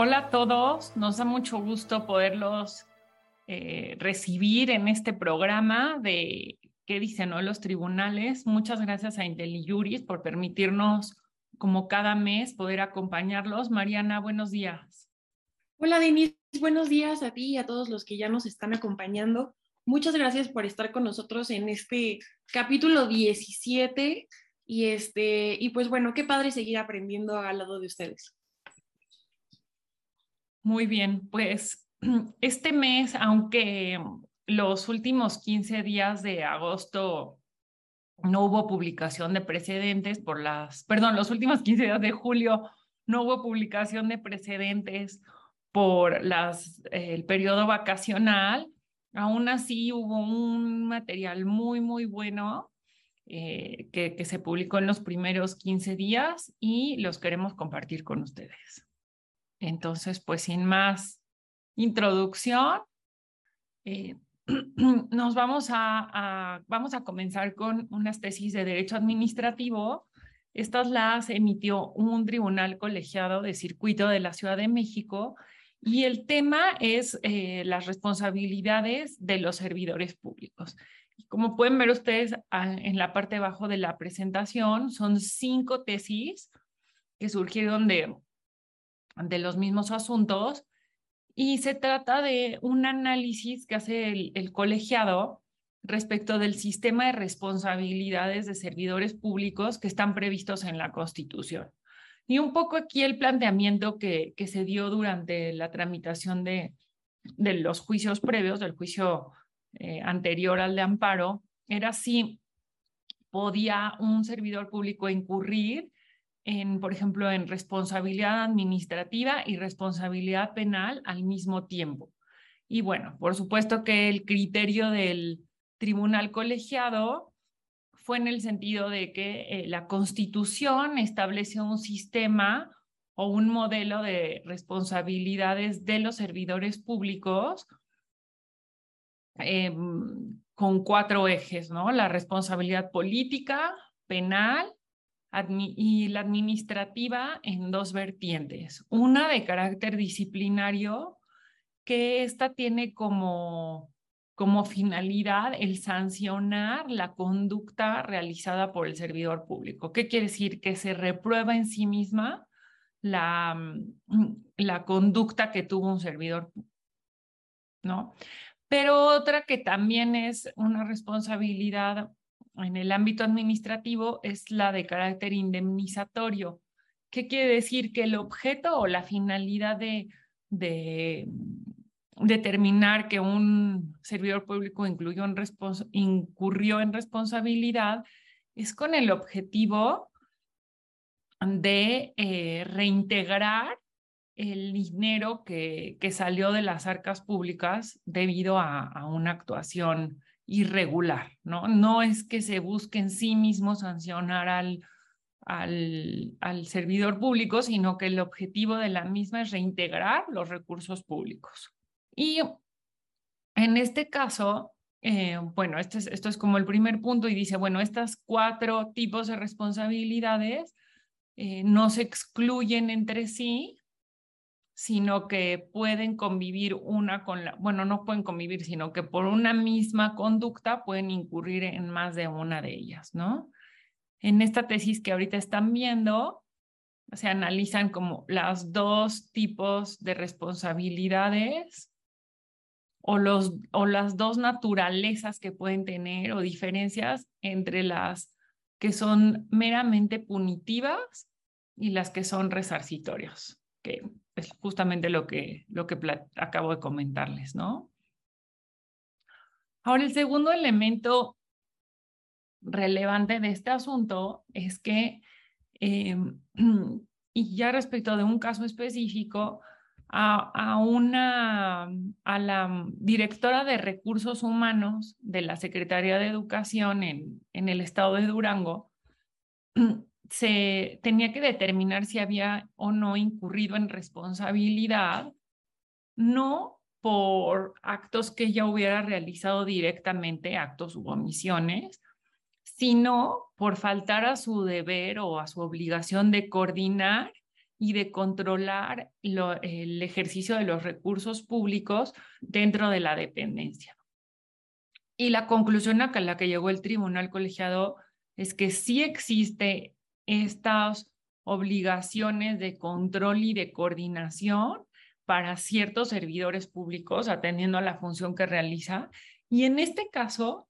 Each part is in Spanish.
Hola a todos, nos da mucho gusto poderlos eh, recibir en este programa de qué dicen los tribunales. Muchas gracias a IntelliJuris por permitirnos, como cada mes, poder acompañarlos. Mariana, buenos días. Hola Denise, buenos días a ti y a todos los que ya nos están acompañando. Muchas gracias por estar con nosotros en este capítulo 17 y este y pues bueno, qué padre seguir aprendiendo al lado de ustedes. Muy bien, pues este mes, aunque los últimos 15 días de agosto no hubo publicación de precedentes por las, perdón, los últimos 15 días de julio no hubo publicación de precedentes por las, el periodo vacacional, aún así hubo un material muy, muy bueno eh, que se publicó en los primeros 15 días y los queremos compartir con ustedes. Entonces, pues sin más introducción, eh, nos vamos a, vamos a comenzar con unas tesis de derecho administrativo. Estas las emitió un tribunal colegiado de circuito de la Ciudad de México y el tema es eh, las responsabilidades de los servidores públicos. Como pueden ver ustedes en la parte de abajo de la presentación, son cinco tesis que surgieron de de los mismos asuntos y se trata de un análisis que hace el, colegiado respecto del sistema de responsabilidades de servidores públicos que están previstos en la Constitución. Y un poco aquí el planteamiento que, que se dio durante la tramitación de, de los juicios previos, del juicio eh, anterior al de amparo, era si podía un servidor público incurrir en, por ejemplo, en responsabilidad administrativa y responsabilidad penal al mismo tiempo. Y bueno, por supuesto que el criterio del tribunal colegiado fue en el sentido de que eh, la constitución estableció un sistema o un modelo de responsabilidades de los servidores públicos em, con cuatro ejes, ¿no? La responsabilidad política, penal, y la administrativa en dos vertientes. Una de carácter disciplinario, que esta tiene como, como finalidad el sancionar la conducta realizada por el servidor público. ¿Qué quiere decir? Que se reprueba en sí misma la, mm, la conducta que tuvo un servidor, ¿no? Pero otra que también es una responsabilidad en el ámbito administrativo es la de carácter indemnizatorio. ¿Qué quiere decir? Que el objeto o la finalidad de, de determinar que un servidor público en incurrió en responsabilidad es con el objetivo de eh, reintegrar el dinero que, salió de las arcas públicas debido a una actuación irregular, ¿no? No es que se busque en sí mismo sancionar al, al, servidor público, sino que el objetivo de la misma es reintegrar los recursos públicos. Y en este caso, eh, bueno, este es, esto es como el primer punto y dice, bueno, estas cuatro tipos de responsabilidades eh, no se excluyen entre sí, sino que pueden convivir una con la, bueno, no pueden convivir, sino que por una misma conducta pueden incurrir en más de una de ellas, ¿no? En esta tesis que ahorita están viendo, se analizan como las dos tipos de responsabilidades o, los, o las dos naturalezas que pueden tener o diferencias entre las que son meramente punitivas y las que son resarcitorias, es justamente lo que, lo que acabo de comentarles, ¿no? Ahora, el segundo elemento relevante de este asunto es que, em, y ya respecto de un caso específico, a, a, una, a la directora de recursos humanos de la Secretaría de Educación en, en el estado de Durango, se tenía que determinar si había o no incurrido en responsabilidad, no por actos que ella hubiera realizado directamente, actos u omisiones, sino por faltar a su deber o a su obligación de coordinar y de controlar el ejercicio de los recursos públicos dentro de la dependencia. Y la conclusión a la que llegó el tribunal colegiado es que sí existe estas obligaciones de control y de coordinación para ciertos servidores públicos atendiendo a la función que realiza. Y en este caso,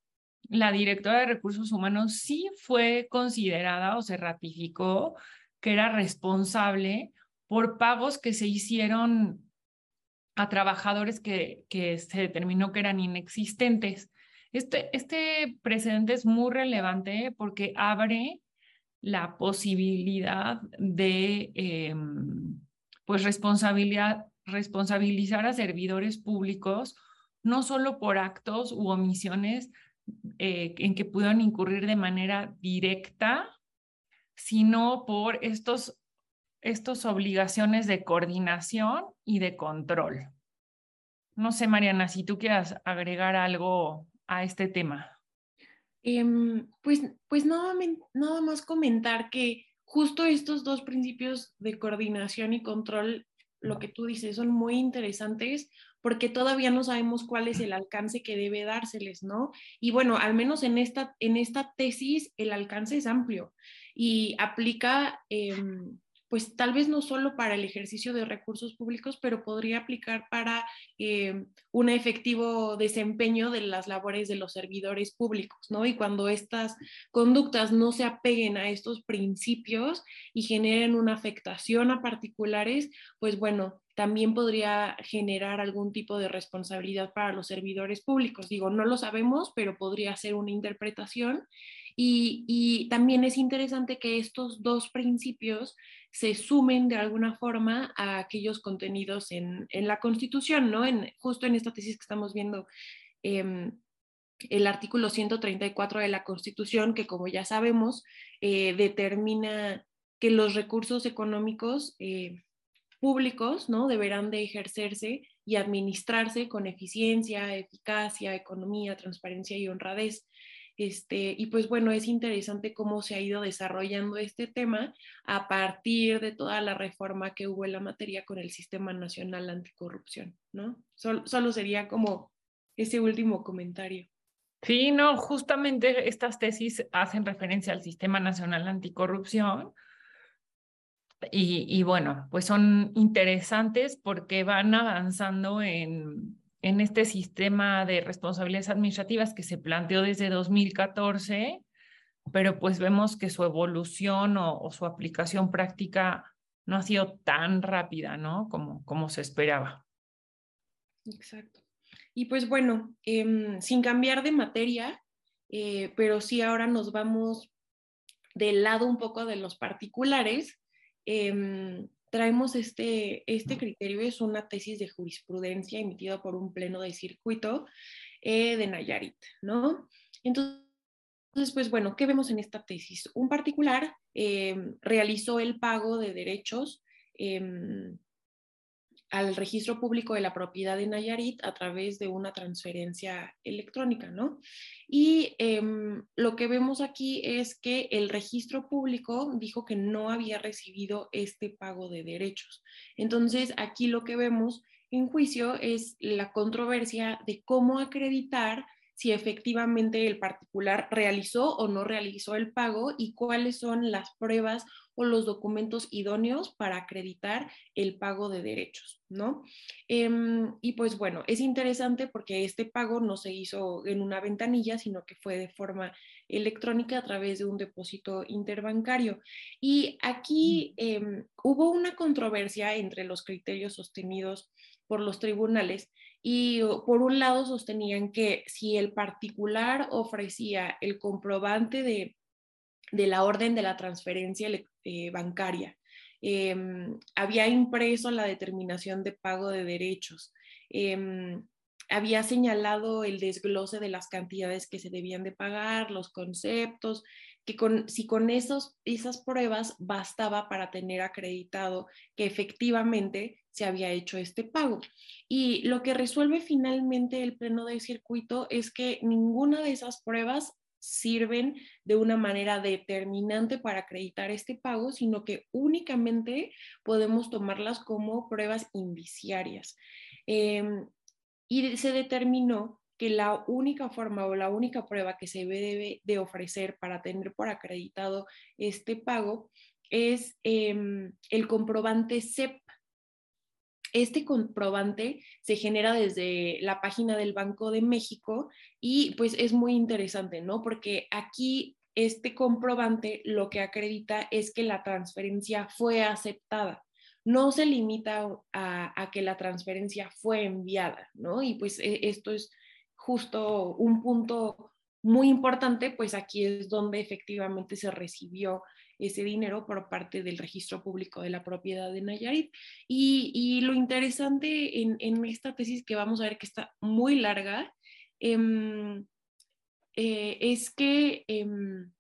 la directora de recursos humanos sí fue considerada o se ratificó que era responsable por pagos que se hicieron a trabajadores que, que se determinó que eran inexistentes. Este, este precedente es muy relevante porque abre la posibilidad de em, pues responsabilidad, responsabilizar a servidores públicos no solo por actos u omisiones eh, en que puedan incurrir de manera directa sino por estos, estos obligaciones de coordinación y de control. No sé, Mariana, si tú quieras agregar algo a este tema. Em, pues, pues nada, nada más comentar que justo estos dos principios de coordinación y control, lo que tú dices, son muy interesantes porque todavía no sabemos cuál es el alcance que debe dárseles, ¿no? Y bueno, al menos en esta, en esta tesis el alcance es amplio y aplica, em, pues tal vez no solo para el ejercicio de recursos públicos, pero podría aplicar para em, un efectivo desempeño de las labores de los servidores públicos, ¿no? Y cuando estas conductas no se apeguen a estos principios y generen una afectación a particulares, pues bueno, también podría generar algún tipo de responsabilidad para los servidores públicos. Digo, no lo sabemos, pero podría ser una interpretación y, también es interesante que estos dos principios se sumen de alguna forma a aquellos contenidos en, la Constitución, ¿no? En, justo en esta tesis que estamos viendo, em, el artículo 134 de la Constitución, que como ya sabemos, eh, determina que los recursos económicos eh, públicos, ¿no? Deberán de ejercerse y administrarse con eficiencia, eficacia, economía, transparencia y honradez. Este, y pues bueno, es interesante cómo se ha ido desarrollando este tema a partir de toda la reforma que hubo en la materia con el Sistema Nacional Anticorrupción, ¿no? solo sería como ese último comentario. Sí, no, justamente estas tesis hacen referencia al Sistema Nacional Anticorrupción. Y, y bueno, pues son interesantes porque van avanzando en, en este sistema de responsabilidades administrativas que se planteó desde 2014, pero pues vemos que su evolución o, su aplicación práctica no ha sido tan rápida, ¿no? Como, como se esperaba. Exacto. Y pues bueno, em, sin cambiar de materia, eh, pero sí ahora nos vamos del lado un poco de los particulares. Em, traemos este, este criterio, es una tesis de jurisprudencia emitida por un pleno de circuito eh, de Nayarit, ¿no? Entonces, pues bueno, ¿qué vemos en esta tesis? Un particular eh, realizó el pago de derechos em, al registro público de la propiedad de Nayarit a través de una transferencia electrónica, ¿no? Y em, lo que vemos aquí es que el registro público dijo que no había recibido este pago de derechos. Entonces, aquí lo que vemos en juicio es la controversia de cómo acreditar si efectivamente el particular realizó o no realizó el pago y cuáles son las pruebas o los documentos idóneos para acreditar el pago de derechos, ¿no? Em, y pues bueno, es interesante porque este pago no se hizo en una ventanilla, sino que fue de forma electrónica a través de un depósito interbancario. Y aquí em, hubo una controversia entre los criterios sostenidos por los tribunales y por un lado sostenían que si el particular ofrecía el comprobante de, la orden de la transferencia eh, bancaria, em, había impreso la determinación de pago de derechos, em, había señalado el desglose de las cantidades que se debían de pagar, los conceptos, que con, si con esos, esas pruebas bastaba para tener acreditado que efectivamente se había hecho este pago. Y lo que resuelve finalmente el pleno de circuito es que ninguna de esas pruebas sirven de una manera determinante para acreditar este pago, sino que únicamente podemos tomarlas como pruebas indiciarias. Em, y se determinó que la única forma o la única prueba que se debe de ofrecer para tener por acreditado este pago es em, el comprobante CEP. Este comprobante se genera desde la página del Banco de México y pues es muy interesante, ¿no? Porque aquí este comprobante lo que acredita es que la transferencia fue aceptada. No se limita a, que la transferencia fue enviada, ¿no? Y pues e, esto es justo un punto muy importante, pues aquí es donde efectivamente se recibió ese dinero por parte del registro público de la propiedad de Nayarit. Y, lo interesante en, esta tesis que vamos a ver que está muy larga, em, eh, es que em,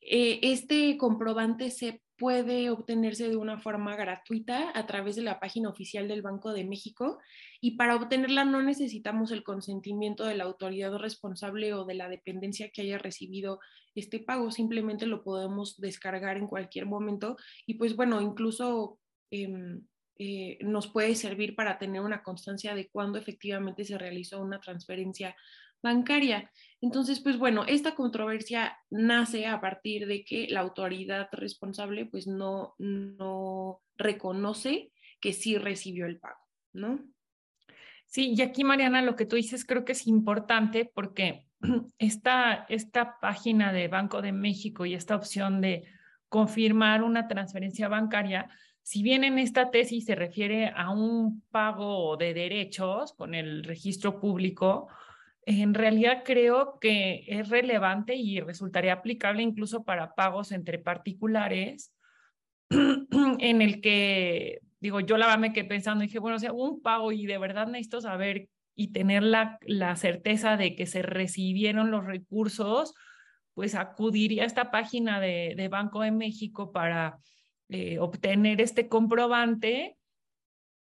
eh, este comprobante se puede obtenerse de una forma gratuita a través de la página oficial del Banco de México y para obtenerla no necesitamos el consentimiento de la autoridad responsable o de la dependencia que haya recibido este pago, simplemente lo podemos descargar en cualquier momento y pues bueno, incluso em, eh, nos puede servir para tener una constancia de cuándo efectivamente se realizó una transferencia bancaria. Entonces, pues bueno, esta controversia nace a partir de que la autoridad responsable pues no, no reconoce que sí recibió el pago, ¿no? Sí, y aquí Mariana, lo que tú dices creo que es importante porque esta, esta página de Banco de México y esta opción de confirmar una transferencia bancaria, si bien en esta tesis se refiere a un pago de derechos con el registro público, en realidad creo que es relevante y resultaría aplicable incluso para pagos entre particulares, en el que, digo, yo la verdad me quedé pensando, dije, bueno, o sea, un pago y de verdad necesito saber y tener la, la certeza de que se recibieron los recursos, pues acudiría a esta página de, de Banco de México para eh, obtener este comprobante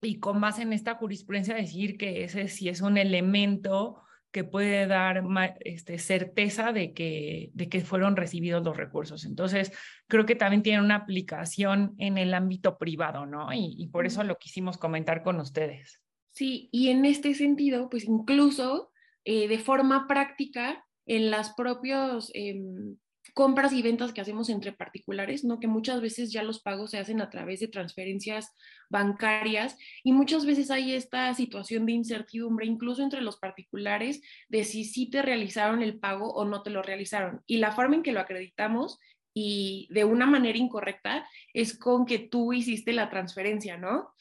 y con base en esta jurisprudencia decir que ese sí es un elemento que puede dar este, certeza de que, de que fueron recibidos los recursos. Entonces, creo que también tiene una aplicación en el ámbito privado, ¿no? Y, por eso lo quisimos comentar con ustedes. Sí, y en este sentido, pues incluso eh, de forma práctica, en las propios em, compras y ventas que hacemos entre particulares, ¿no? Que muchas veces ya los pagos se hacen a través de transferencias bancarias y muchas veces hay esta situación de incertidumbre, incluso entre los particulares, de si sí te realizaron el pago o no te lo realizaron. Y la forma en que lo acreditamos y de una manera incorrecta es con que tú hiciste la transferencia, ¿no?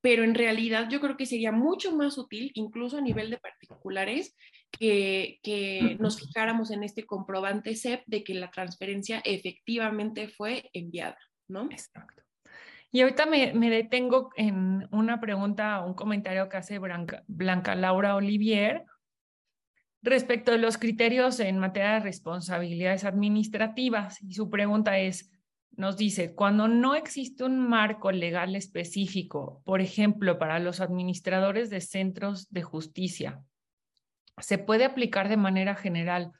pero en realidad yo creo que sería mucho más útil, incluso a nivel de particulares, que, que, nos fijáramos en este comprobante CEP de que la transferencia efectivamente fue enviada, ¿no? Exacto. Y ahorita me, me detengo en una pregunta, un comentario que hace Blanca, Blanca Laura Olivier respecto de los criterios en materia de responsabilidades administrativas. Y su pregunta es, nos dice, cuando no existe un marco legal específico, por ejemplo, para los administradores de centros de justicia, se puede aplicar de manera general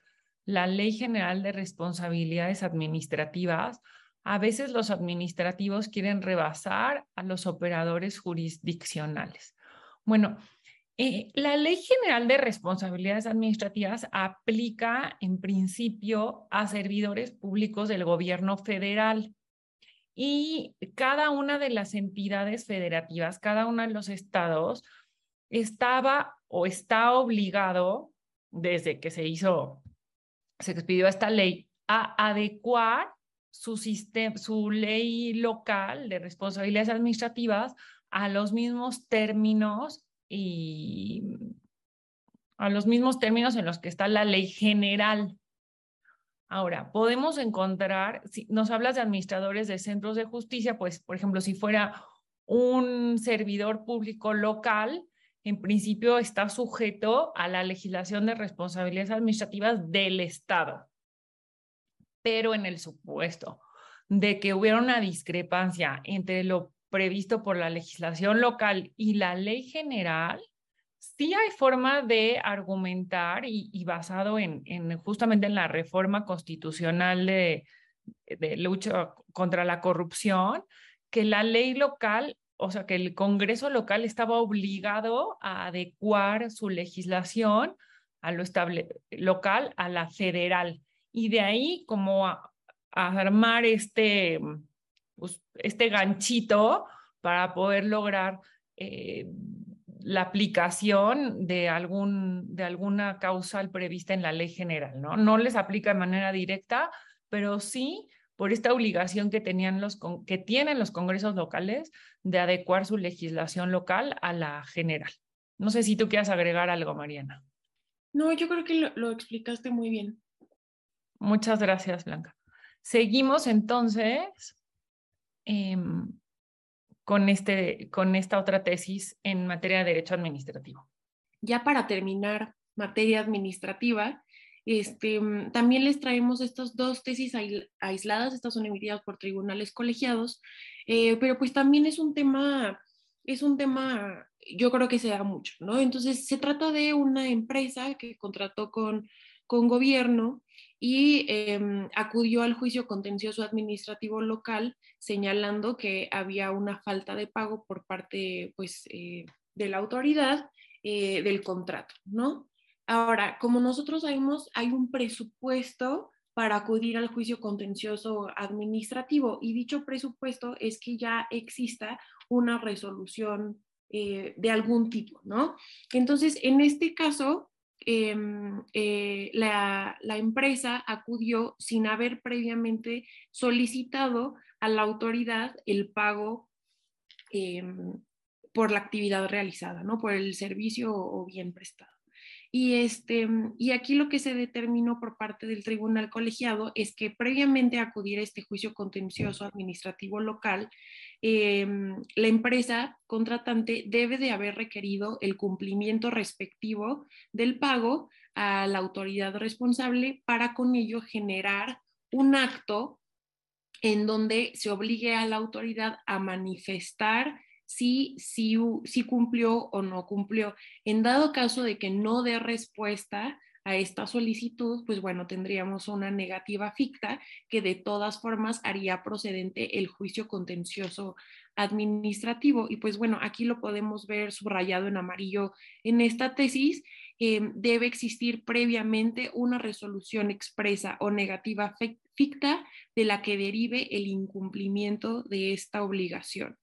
la Ley General de Responsabilidades Administrativas. A veces los administrativos quieren rebasar a los operadores jurisdiccionales. Bueno, eh, la Ley General de Responsabilidades Administrativas aplica en principio a servidores públicos del gobierno federal y cada una de las entidades federativas, cada uno de los estados estaba o está obligado desde que se hizo, se expidió esta ley, a adecuar su, sistema, su ley local de responsabilidades administrativas a los mismos términos y a los mismos términos en los que está la ley general. Ahora, podemos encontrar, si nos hablas de administradores de centros de justicia, pues, por ejemplo, si fuera un servidor público local, en principio está sujeto a la legislación de responsabilidades administrativas del Estado. Pero en el supuesto de que hubiera una discrepancia entre lo previsto por la legislación local y la ley general, sí hay forma de argumentar y, basado en, justamente en la reforma constitucional de, de lucha contra la corrupción, que la ley local, o sea, que el Congreso local estaba obligado a adecuar su legislación a lo estable, local a la federal. Y de ahí como a, armar este, pues, este ganchito para poder lograr eh, la aplicación de, algún, de alguna causal prevista en la ley general, ¿no? No les aplica de manera directa, pero sí por esta obligación que, tenían los, que tienen los congresos locales de adecuar su legislación local a la general. No sé si tú quieras agregar algo, Mariana. No, yo creo que lo, explicaste muy bien. Muchas gracias, Blanca. Seguimos entonces em, con, este, con esta otra tesis en materia de derecho administrativo. Ya para terminar materia administrativa, este, también les traemos estas dos tesis aisladas, estas son emitidas por tribunales colegiados, eh, pero pues también es un tema, es un tema, yo creo que se da mucho, ¿no? Entonces se trata de una empresa que contrató con, con gobierno y em, acudió al juicio contencioso administrativo local señalando que había una falta de pago por parte pues, eh, de la autoridad eh, del contrato, ¿no? Ahora, como nosotros sabemos, hay un presupuesto para acudir al juicio contencioso administrativo y dicho presupuesto es que ya exista una resolución eh, de algún tipo, ¿no? Entonces, en este caso, Em, eh, la, empresa acudió sin haber previamente solicitado a la autoridad el pago em, por la actividad realizada, ¿no? Por el servicio o bien prestado. Y, este, y aquí lo que se determinó por parte del tribunal colegiado es que previamente a acudir a este juicio contencioso administrativo local, em, la empresa contratante debe de haber requerido el cumplimiento respectivo del pago a la autoridad responsable para con ello generar un acto en donde se obligue a la autoridad a manifestar si, cumplió o no cumplió. En dado caso de que no dé respuesta a esta solicitud, pues bueno, tendríamos una negativa ficta que de todas formas haría procedente el juicio contencioso administrativo. Y pues bueno, aquí lo podemos ver subrayado en amarillo en esta tesis. Eh, debe existir previamente una resolución expresa o negativa ficta de la que derive el incumplimiento de esta obligación.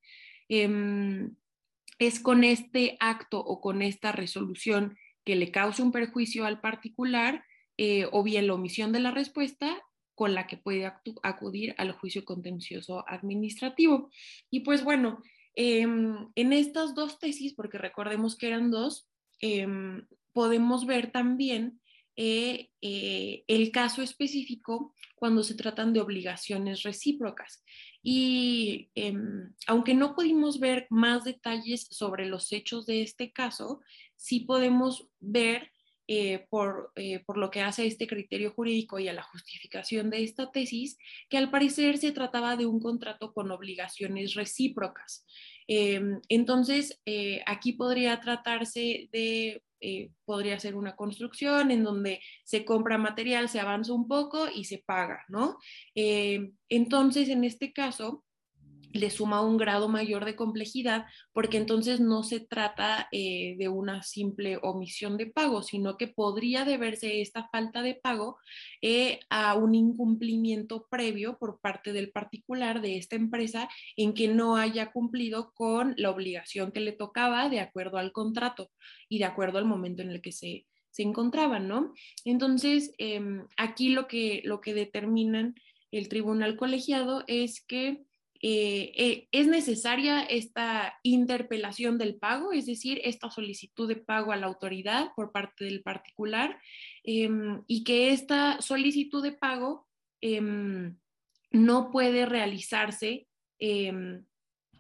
Em, es con este acto o con esta resolución que le cause un perjuicio al particular eh, o bien la omisión de la respuesta con la que puede acudir al juicio contencioso administrativo. Y pues bueno, em, en estas dos tesis, porque recordemos que eran dos, em, podemos ver también eh, eh, el caso específico cuando se tratan de obligaciones recíprocas. Y em, aunque no pudimos ver más detalles sobre los hechos de este caso, sí podemos ver eh, por, eh, por, lo que hace a este criterio jurídico y a la justificación de esta tesis, que al parecer se trataba de un contrato con obligaciones recíprocas. Em, entonces, eh, aquí podría tratarse de eh, podría ser una construcción en donde se compra material, se avanza un poco y se paga, ¿no? Eh, entonces, en este caso, le suma un grado mayor de complejidad porque entonces no se trata eh, de una simple omisión de pago, sino que podría deberse esta falta de pago eh, a un incumplimiento previo por parte del particular de esta empresa en que no haya cumplido con la obligación que le tocaba de acuerdo al contrato y de acuerdo al momento en el que se, se encontraban, ¿no? Entonces, em, aquí lo que, lo que determinan el tribunal colegiado es que eh, eh, es necesaria esta interpelación del pago, es decir, esta solicitud de pago a la autoridad por parte del particular em, y que esta solicitud de pago em, no puede realizarse em,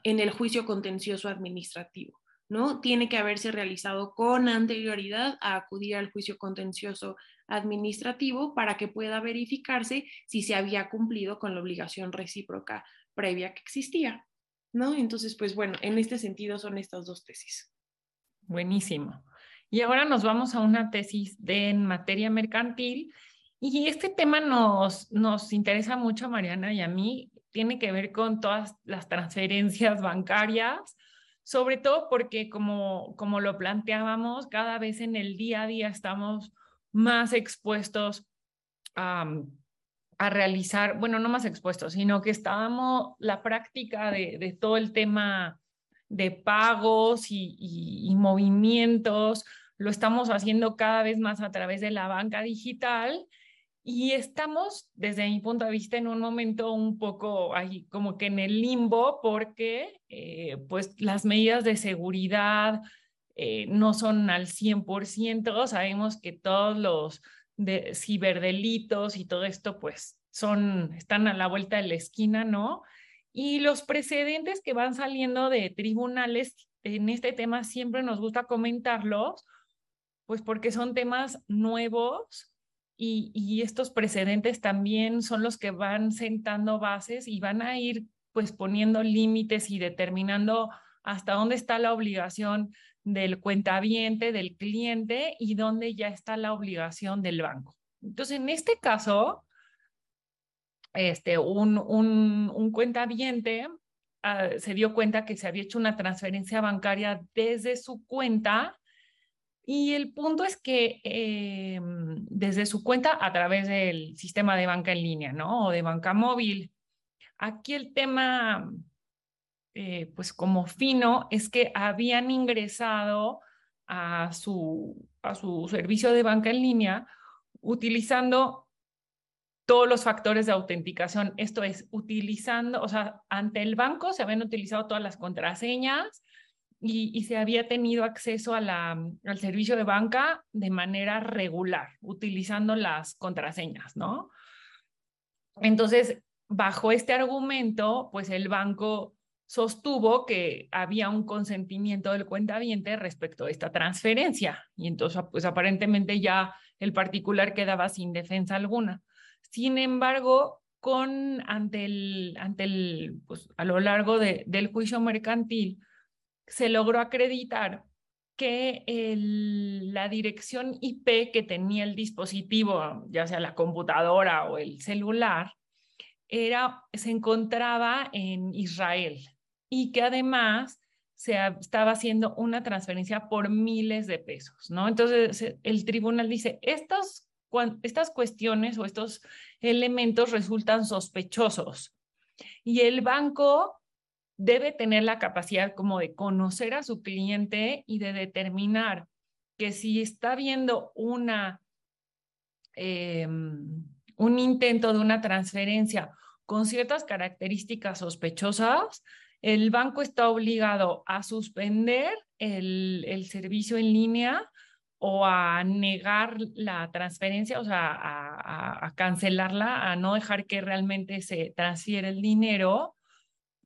en el juicio contencioso administrativo. ¿no? Tiene que haberse realizado con anterioridad a acudir al juicio contencioso administrativo para que pueda verificarse si se había cumplido con la obligación recíproca previa que existía, ¿no? Entonces, pues bueno, en este sentido son estas dos tesis. Buenísimo. Y ahora nos vamos a una tesis de, en materia mercantil. Y este tema nos, nos interesa mucho a Mariana y a mí. Tiene que ver con todas las transferencias bancarias, sobre todo porque como, como lo planteábamos, cada vez en el día a día estamos más expuestos a, a realizar, bueno, no más expuestos, sino que estábamos la práctica de, de todo el tema de pagos y, y, y, movimientos, lo estamos haciendo cada vez más a través de la banca digital y estamos, desde mi punto de vista, en un momento un poco ahí como que en el limbo porque eh, pues las medidas de seguridad eh, no son al 100%, sabemos que todos los de ciberdelitos y todo esto, pues son, están a la vuelta de la esquina, ¿no? Y los precedentes que van saliendo de tribunales en este tema siempre nos gusta comentarlos, pues porque son temas nuevos y, y estos precedentes también son los que van sentando bases y van a ir pues poniendo límites y determinando hasta dónde está la obligación del cuentaviente, del cliente y dónde ya está la obligación del banco. Entonces, en este caso, este, un, un, un uh, se dio cuenta que se había hecho una transferencia bancaria desde su cuenta y el punto es que eh, desde su cuenta a través del sistema de banca en línea, ¿no? O de banca móvil. Aquí el tema eh, pues como fino es que habían ingresado a su, a su servicio de banca en línea utilizando todos los factores de autenticación. Esto es, utilizando, o sea, ante el banco se habían utilizado todas las contraseñas y, y se había tenido acceso a la, al servicio de banca de manera regular, utilizando las contraseñas, ¿no? Entonces, bajo este argumento, pues el banco sostuvo que había un consentimiento del cuentaviente respecto a esta transferencia y entonces pues aparentemente ya el particular quedaba sin defensa alguna. Sin embargo, con ante el ante el pues a lo largo de, del juicio mercantil se logró acreditar que el, la dirección IP que tenía el dispositivo, ya sea la computadora o el celular, era, se encontraba en Israel, y que además se estaba haciendo una transferencia por miles de pesos, ¿no? Entonces el tribunal dice, estas, cuestiones o estos elementos resultan sospechosos y el banco debe tener la capacidad como de conocer a su cliente y de determinar que si está viendo una, eh, un intento de una transferencia con ciertas características sospechosas, el banco está obligado a suspender el, el servicio en línea o a negar la transferencia, o sea, a, cancelarla, a no dejar que realmente se transfiera el dinero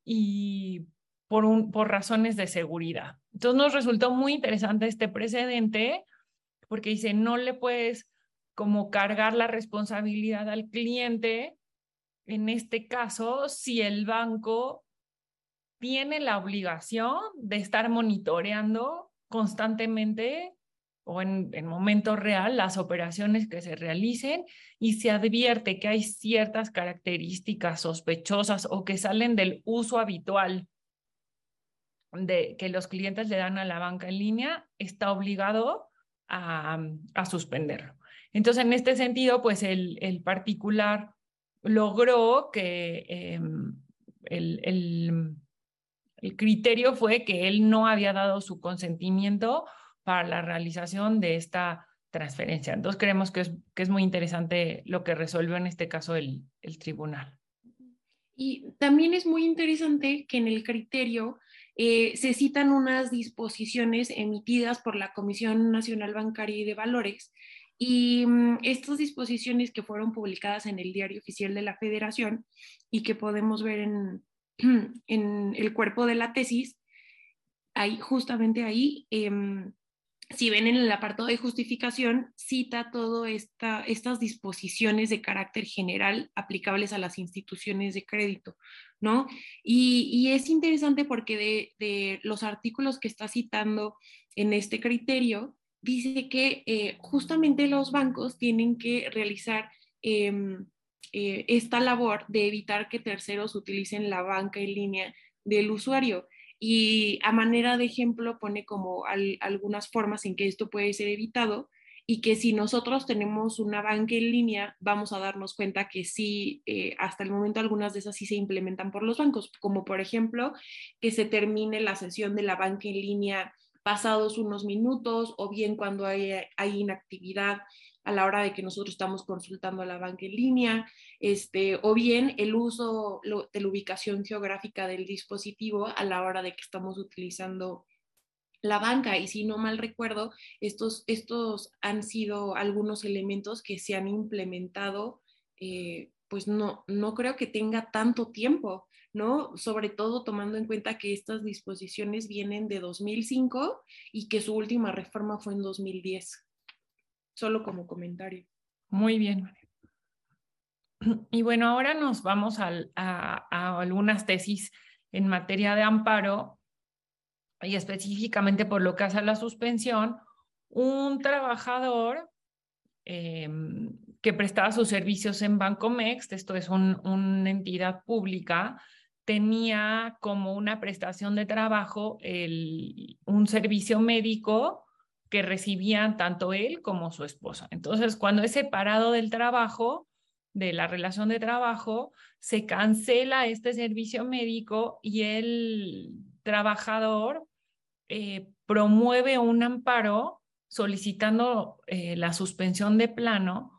y por, un, por razones de seguridad. Entonces nos resultó muy interesante este precedente porque dice, no le puedes como cargar la responsabilidad al cliente, en este caso, si el banco tiene la obligación de estar monitoreando constantemente o en, en momento real las operaciones que se realicen y se advierte que hay ciertas características sospechosas o que salen del uso habitual de que los clientes le dan a la banca en línea, está obligado a, suspenderlo. Entonces, en este sentido, pues el, particular logró que el, el el criterio fue que él no había dado su consentimiento para la realización de esta transferencia. Entonces creemos que es, que es muy interesante lo que resolvió en este caso el, el tribunal. Y también es muy interesante que en el criterio eh, se citan unas disposiciones emitidas por la Comisión Nacional Bancaria y de Valores y um, estas disposiciones que fueron publicadas en el Diario Oficial de la Federación y que podemos ver en, en el cuerpo de la tesis, ahí, justamente ahí, eh, si ven en el apartado de justificación, cita todas esta, estas disposiciones de carácter general aplicables a las instituciones de crédito, ¿no? Y, y es interesante porque de, de, los artículos que está citando en este criterio, dice que eh, justamente los bancos tienen que realizar em, eh, esta labor de evitar que terceros utilicen la banca en línea del usuario. Y a manera de ejemplo pone como algunas formas en que esto puede ser evitado y que si nosotros tenemos una banca en línea, vamos a darnos cuenta que sí, eh, hasta el momento algunas de esas sí se implementan por los bancos, como por ejemplo que se termine la sesión de la banca en línea pasados unos minutos o bien cuando hay, hay inactividad a la hora de que nosotros estamos consultando a la banca en línea, este, o bien el uso de la ubicación geográfica del dispositivo a la hora de que estamos utilizando la banca. Y si no mal recuerdo, estos, estos han sido algunos elementos que se han implementado, eh, pues no, no creo que tenga tanto tiempo. ¿no? Sobre todo tomando en cuenta que estas disposiciones vienen de 2005 y que su última reforma fue en 2010. Solo como comentario. Muy bien. Y bueno, ahora nos vamos a, a algunas tesis en materia de amparo y específicamente por lo que hace a la suspensión, un trabajador em, que prestaba sus servicios en Bancomex, esto es una entidad pública, tenía como una prestación de trabajo el, un servicio médico que recibían tanto él como su esposa. Entonces, cuando es separado del trabajo, de la relación de trabajo, se cancela este servicio médico y el trabajador eh, promueve un amparo solicitando eh, la suspensión de plano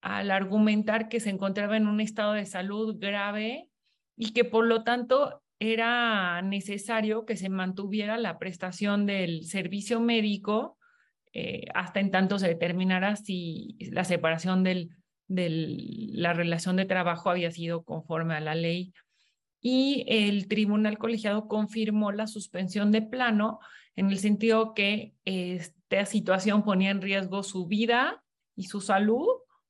al argumentar que se encontraba en un estado de salud grave y que por lo tanto era necesario que se mantuviera la prestación del servicio médico eh, hasta en tanto se determinara si la separación de la relación de trabajo había sido conforme a la ley. Y el tribunal colegiado confirmó la suspensión de plano en el sentido que esta situación ponía en riesgo su vida y su salud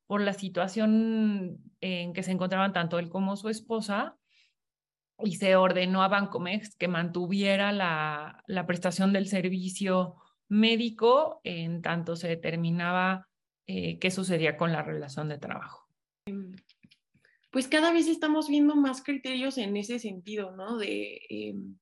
por la situación en que se encontraban tanto él como su esposa y se ordenó a Bancomex que mantuviera la, la prestación del servicio médico en tanto se determinaba eh, qué sucedía con la relación de trabajo. Pues cada vez estamos viendo más criterios en ese sentido, ¿no? De, em,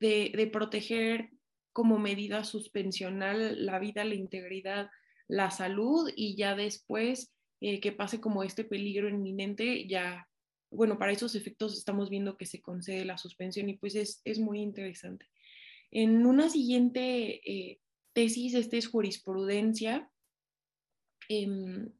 de, de proteger como medida suspensional la vida, la integridad, la salud y ya después eh, que pase como este peligro inminente, ya bueno, para esos efectos estamos viendo que se concede la suspensión y pues es, es muy interesante. En una siguiente eh, tesis, este es jurisprudencia, em,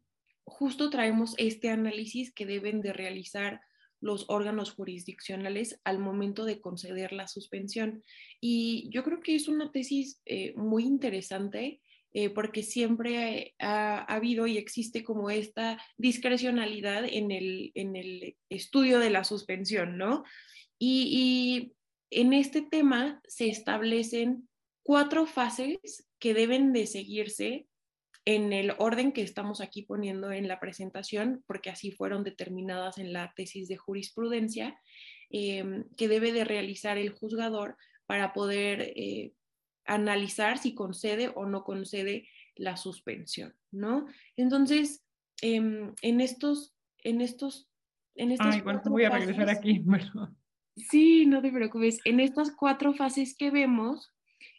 justo traemos este análisis que deben de realizar los órganos jurisdiccionales al momento de conceder la suspensión. Y yo creo que es una tesis eh, muy interesante eh, porque siempre ha, habido y existe como esta discrecionalidad en el, en el estudio de la suspensión, ¿no? Y, en este tema se establecen cuatro fases que deben de seguirse en el orden que estamos aquí poniendo en la presentación, porque así fueron determinadas en la tesis de jurisprudencia, eh, que debe de realizar el juzgador para poder eh, analizar si concede o no concede la suspensión, ¿no? Entonces, em, en estos, en estos, en estas Ay, bueno, voy a regresar aquí. Sí, no te preocupes. En estas cuatro fases que vemos,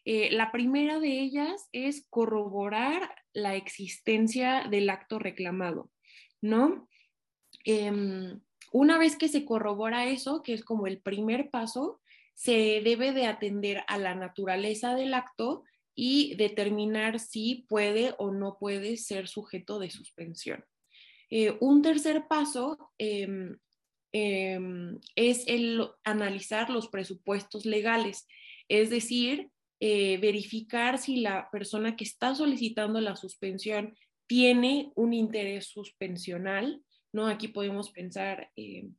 eh, la primera de ellas es corroborar la existencia del acto reclamado, ¿no? Em, una vez que se corrobora eso, que es como el primer paso, se debe de atender a la naturaleza del acto y determinar si puede o no puede ser sujeto de suspensión. Eh, un tercer paso em, em, es el analizar los presupuestos legales, es decir, eh, verificar si la persona que está solicitando la suspensión tiene un interés suspensional, ¿no? Aquí podemos pensar em,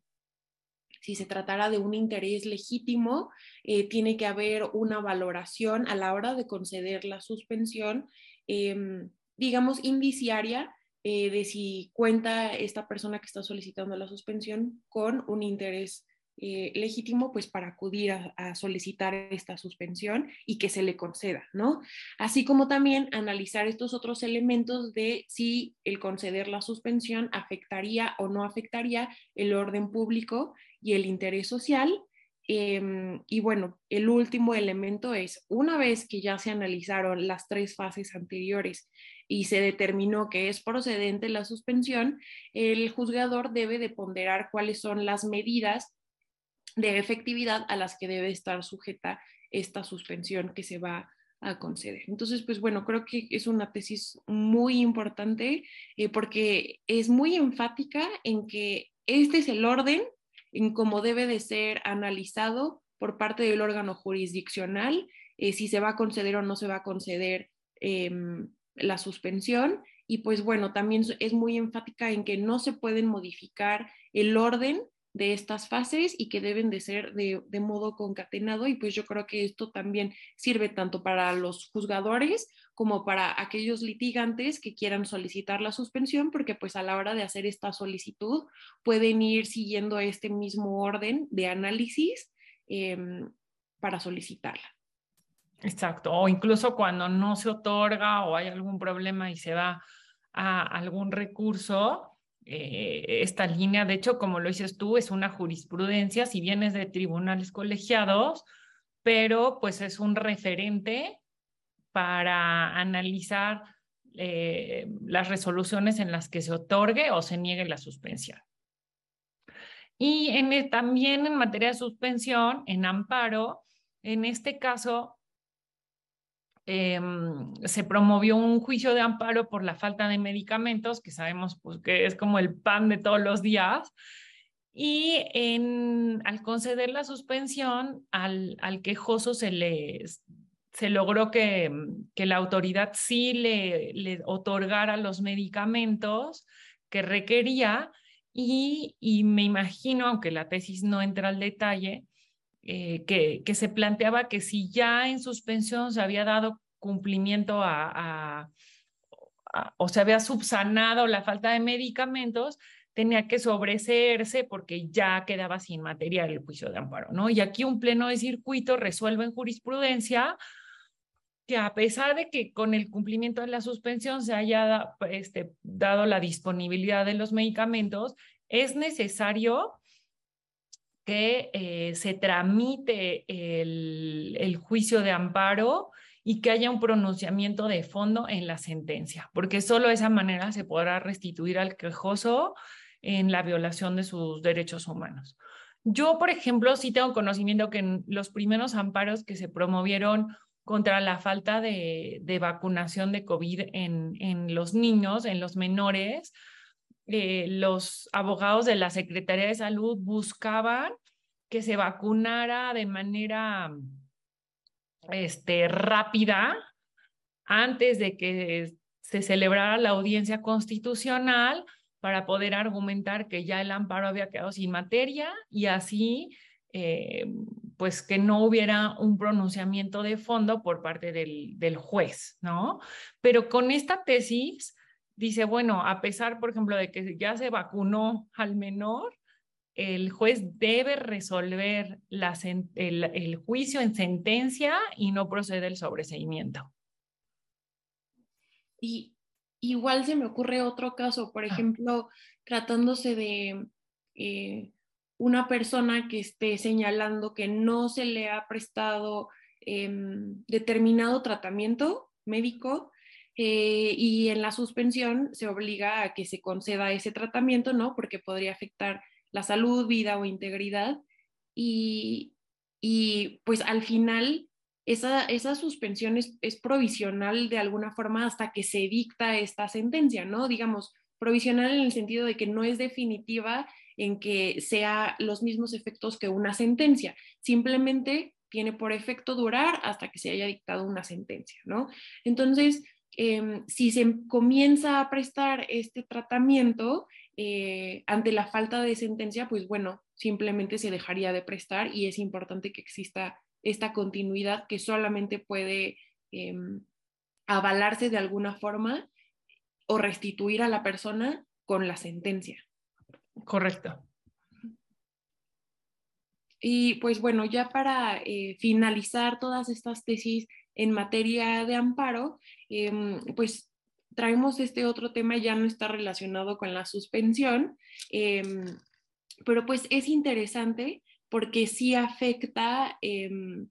si se tratara de un interés legítimo, eh, tiene que haber una valoración a la hora de conceder la suspensión, em, digamos, indiciaria eh, de si cuenta esta persona que está solicitando la suspensión con un interés eh, legítimo pues para acudir a, solicitar esta suspensión y que se le conceda, ¿no? Así como también analizar estos otros elementos de si el conceder la suspensión afectaría o no afectaría el orden público y el interés social. Em, y bueno, el último elemento es, una vez que ya se analizaron las tres fases anteriores y se determinó que es procedente la suspensión, el juzgador debe de ponderar cuáles son las medidas de efectividad a las que debe estar sujeta esta suspensión que se va a conceder. Entonces, pues bueno, creo que es una tesis muy importante eh, porque es muy enfática en que este es el orden en cómo debe de ser analizado por parte del órgano jurisdiccional, eh, si se va a conceder o no se va a conceder em, la suspensión. Y pues bueno, también es muy enfática en que no se pueden modificar el orden de estas fases y que deben de ser de, modo concatenado y pues yo creo que esto también sirve tanto para los juzgadores como para aquellos litigantes que quieran solicitar la suspensión porque pues a la hora de hacer esta solicitud pueden ir siguiendo este mismo orden de análisis em, para solicitarla. Exacto, o incluso cuando no se otorga o hay algún problema y se va a algún recurso, eh, esta línea. De hecho, como lo dices tú, es una jurisprudencia, si bien es de tribunales colegiados, pero pues es un referente para analizar eh, las resoluciones en las que se otorgue o se niegue la suspensión. Y en, también en materia de suspensión, en amparo, en este caso, Em, se promovió un juicio de amparo por la falta de medicamentos, que sabemos pues, que es como el pan de todos los días. Y en, al conceder la suspensión, al, al quejoso se le se logró que, que, la autoridad sí le, le, otorgara los medicamentos que requería y, y, me imagino, aunque la tesis no entra al detalle, eh, que, se planteaba que si ya en suspensión se había dado cumplimiento a, o se había subsanado la falta de medicamentos, tenía que sobreseerse porque ya quedaba sin material el juicio de amparo, ¿no? Y aquí un pleno de circuito resuelve en jurisprudencia que a pesar de que con el cumplimiento de la suspensión se haya este, dado la disponibilidad de los medicamentos, es necesario que eh, se tramite el, juicio de amparo y que haya un pronunciamiento de fondo en la sentencia, porque solo de esa manera se podrá restituir al quejoso en la violación de sus derechos humanos. Yo, por ejemplo, sí tengo conocimiento que en los primeros amparos que se promovieron contra la falta de, vacunación de COVID en, los niños, en los menores, eh, los abogados de la Secretaría de Salud buscaban que se vacunara de manera este, rápida antes de que se celebrara la audiencia constitucional para poder argumentar que ya el amparo había quedado sin materia y así eh, pues que no hubiera un pronunciamiento de fondo por parte del, del juez, ¿no? Pero con esta tesis dice, bueno, a pesar, por ejemplo, de que ya se vacunó al menor, el juez debe resolver el, juicio en sentencia y no procede el sobreseimiento. Y igual se me ocurre otro caso, por ah. ejemplo, tratándose de eh, una persona que esté señalando que no se le ha prestado em, determinado tratamiento médico eh, y en la suspensión se obliga a que se conceda ese tratamiento, ¿no? Porque podría afectar la salud, vida o integridad. Y, pues al final esa, esa suspensión es, es, provisional de alguna forma hasta que se dicta esta sentencia, ¿no? Digamos, provisional en el sentido de que no es definitiva en que sea los mismos efectos que una sentencia, simplemente tiene por efecto durar hasta que se haya dictado una sentencia, ¿no? Entonces, Em, si se comienza a prestar este tratamiento eh, ante la falta de sentencia, pues bueno, simplemente se dejaría de prestar y es importante que exista esta continuidad que solamente puede em, avalarse de alguna forma o restituir a la persona con la sentencia. Correcto. Y pues bueno, ya para eh, finalizar todas estas tesis en materia de amparo, em, pues traemos este otro tema, ya no está relacionado con la suspensión, em, pero pues es interesante porque sí afecta em,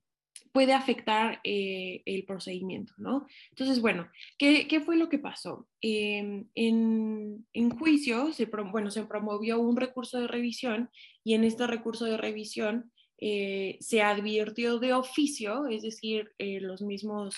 puede afectar eh, el procedimiento, ¿no? Entonces, bueno, ¿qué, fue lo que pasó? En, en, juicio, se, bueno, se promovió un recurso de revisión y en este recurso de revisión eh, se advirtió de oficio, es decir, eh, los mismos,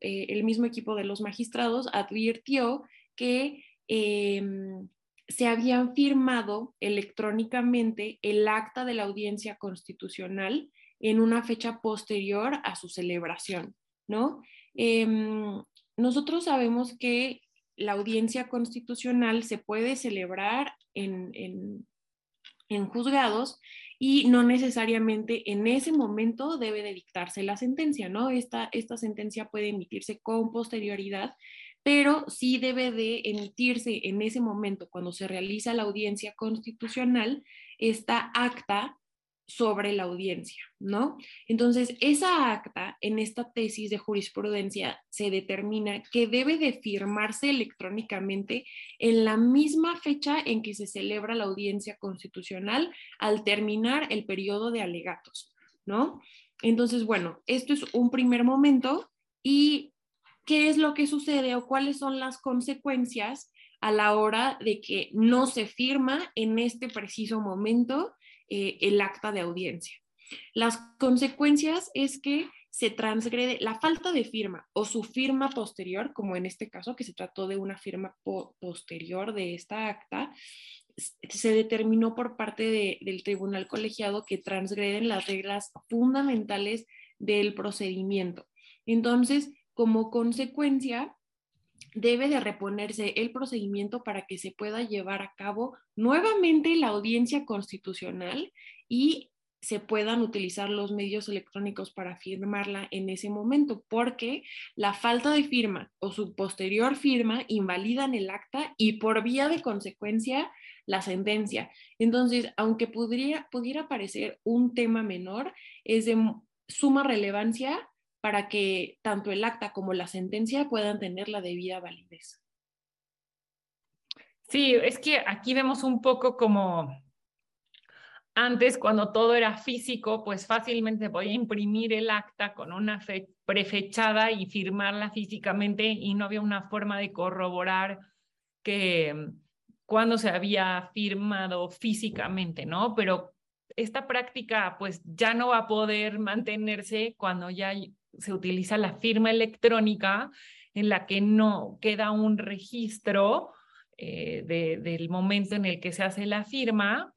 el mismo equipo de los magistrados advirtió que em, se habían firmado electrónicamente el acta de la audiencia constitucional en una fecha posterior a su celebración, ¿no? Em, nosotros sabemos que la audiencia constitucional se puede celebrar en, juzgados y no necesariamente en ese momento debe de dictarse la sentencia, ¿no? Esta, esta sentencia puede emitirse con posterioridad, pero sí debe de emitirse en ese momento, cuando se realiza la audiencia constitucional, esta acta sobre la audiencia, ¿no? Entonces, esa acta en esta tesis de jurisprudencia se determina que debe de firmarse electrónicamente en la misma fecha en que se celebra la audiencia constitucional al terminar el periodo de alegatos, ¿no? Entonces, bueno, esto es un primer momento y ¿qué es lo que sucede o cuáles son las consecuencias a la hora de que no se firma en este preciso momento eh, el acta de audiencia. Las consecuencias es que se transgrede la falta de firma o su firma posterior, como en este caso que se trató de una firma posterior de esta acta, se determinó por parte del tribunal colegiado que transgreden las reglas fundamentales del procedimiento. Entonces, como consecuencia, debe de reponerse el procedimiento para que se pueda llevar a cabo nuevamente la audiencia constitucional y se puedan utilizar los medios electrónicos para firmarla en ese momento, porque la falta de firma o su posterior firma invalidan el acta y por vía de consecuencia la sentencia. Entonces, aunque pudiera, pudiera parecer un tema menor, es de suma relevancia para que tanto el acta como la sentencia puedan tener la debida validez. Sí, es que aquí vemos un poco como antes, cuando todo era físico, pues fácilmente voy a imprimir el acta con una prefechada y firmarla físicamente y no había una forma de corroborar que mm, cuando se había firmado físicamente, ¿no? Pero esta práctica pues ya no va a poder mantenerse cuando ya se utiliza la firma electrónica en la que no queda un registro eh, del momento en el que se hace la firma.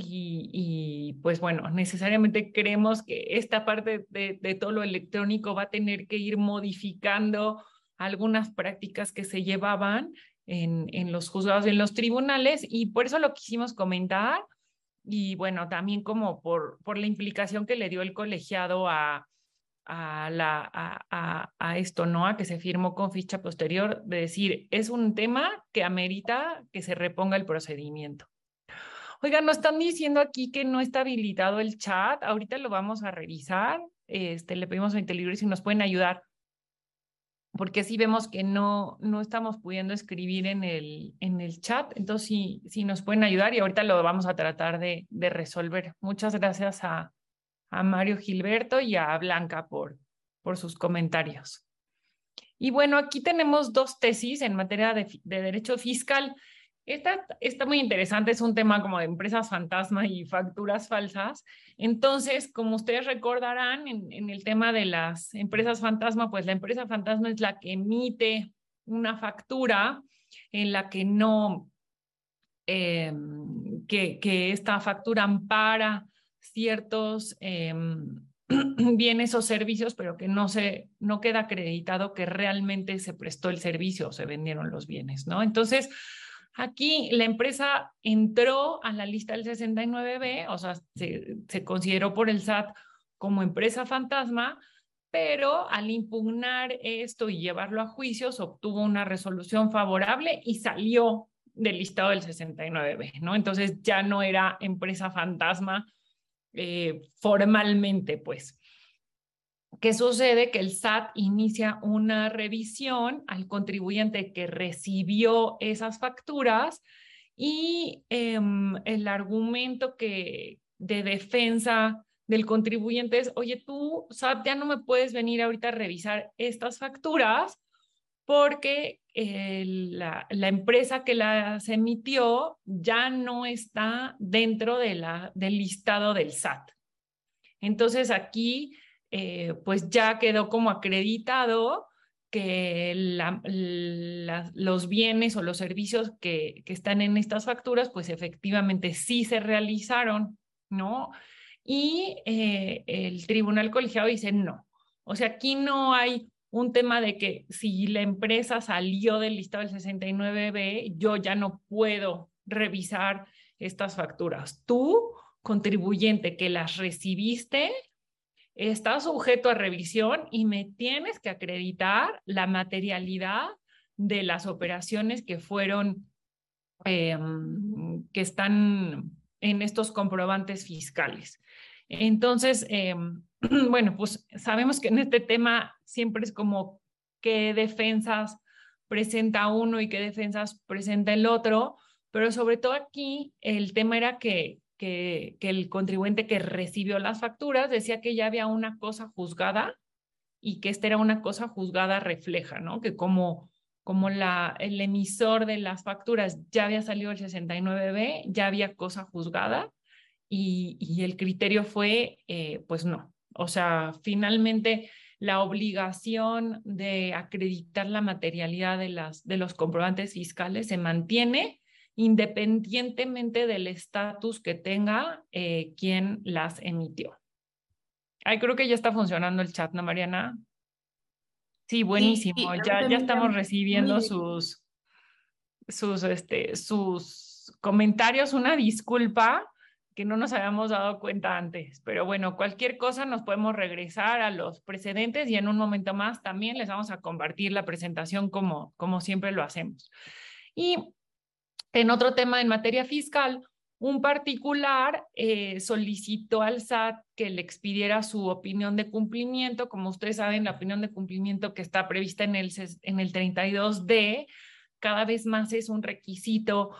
Y, pues bueno, necesariamente creemos que esta parte de, todo lo electrónico va a tener que ir modificando algunas prácticas que se llevaban en, en los juzgados, en los tribunales, y por eso lo quisimos comentar. Y bueno, también como por, por la implicación que le dio el colegiado a, a, la, esto, ¿no? A que se firmó con ficha posterior, de decir, es un tema que amerita que se reponga el procedimiento. Oigan, nos están diciendo aquí que no está habilitado el chat. Ahorita lo vamos a revisar. Este, le pedimos a Intelibre si nos pueden ayudar, porque si vemos que no, no estamos pudiendo escribir en el, en el chat. Entonces, sí, sí nos pueden ayudar y ahorita lo vamos a tratar de, de resolver. Muchas gracias a, a Mario Gilberto y a Blanca por, por sus comentarios. Y bueno, aquí tenemos dos tesis en materia de, derecho fiscal. Esta está muy interesante, es un tema como de empresas fantasma y facturas falsas. Entonces, como ustedes recordarán, en, el tema de las empresas fantasma, pues la empresa fantasma es la que emite una factura en la que no, eh, que, que esta factura ampara ciertos em, bienes o servicios, pero que no, se, no queda acreditado que realmente se prestó el servicio o se vendieron los bienes, ¿no? Entonces, aquí la empresa entró a la lista del 69B, o sea, se, se consideró por el SAT como empresa fantasma, pero al impugnar esto y llevarlo a juicios, obtuvo una resolución favorable y salió del listado del 69B, ¿no? Entonces ya no era empresa fantasma eh, formalmente, pues. ¿Qué sucede? Que el SAT inicia una revisión al contribuyente que recibió esas facturas y em, el argumento que de defensa del contribuyente es, oye, tú, SAT, ya no me puedes venir ahorita a revisar estas facturas porque la, la, empresa que las emitió ya no está dentro de la, del listado del SAT. Entonces aquí, eh, pues ya quedó como acreditado que la, los bienes o los servicios que, que, están en estas facturas, pues efectivamente sí se realizaron, ¿no? Y eh, el tribunal colegiado dice no. O sea, aquí no hay un tema de que si la empresa salió del listado del 69B, yo ya no puedo revisar estas facturas. Tú, contribuyente que las recibiste, estás sujeto a revisión y me tienes que acreditar la materialidad de las operaciones que fueron, em, que están en estos comprobantes fiscales. Entonces, em, bueno, pues sabemos que en este tema siempre es como qué defensas presenta uno y qué defensas presenta el otro, pero sobre todo aquí el tema era que, que, el contribuyente que recibió las facturas decía que ya había una cosa juzgada y que esta era una cosa juzgada refleja, ¿no? Que como, como la, el emisor de las facturas ya había salido el 69B, ya había cosa juzgada y, y el criterio fue, eh, pues no, o sea, finalmente la obligación de acreditar la materialidad de, las, de los comprobantes fiscales se mantiene independientemente del estatus que tenga eh, quien las emitió. Ay, creo que ya está funcionando el chat, ¿no, Mariana? Sí, buenísimo. ya, ya estamos recibiendo sus, sus, este, sus comentarios. Una disculpa que no nos habíamos dado cuenta antes. Pero bueno, cualquier cosa nos podemos regresar a los precedentes y en un momento más también les vamos a compartir la presentación como, como siempre lo hacemos. Y en otro tema en materia fiscal, un particular eh, solicitó al SAT que le expidiera su opinión de cumplimiento. Como ustedes saben, la opinión de cumplimiento que está prevista en el, en el 32D cada vez más es un requisito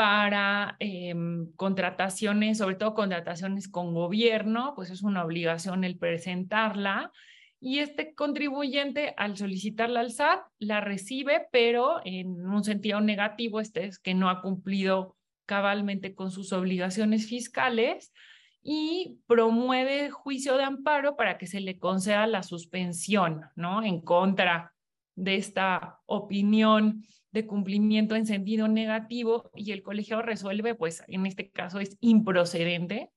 para em, contrataciones, sobre todo contrataciones con gobierno, pues es una obligación el presentarla. Y este contribuyente, al solicitarla al SAT, la recibe, pero en un sentido negativo, este es que no ha cumplido cabalmente con sus obligaciones fiscales y promueve juicio de amparo para que se le conceda la suspensión, ¿no? En contra de esta opinión de cumplimiento en sentido negativo y el colegio resuelve, pues en este caso es improcedente,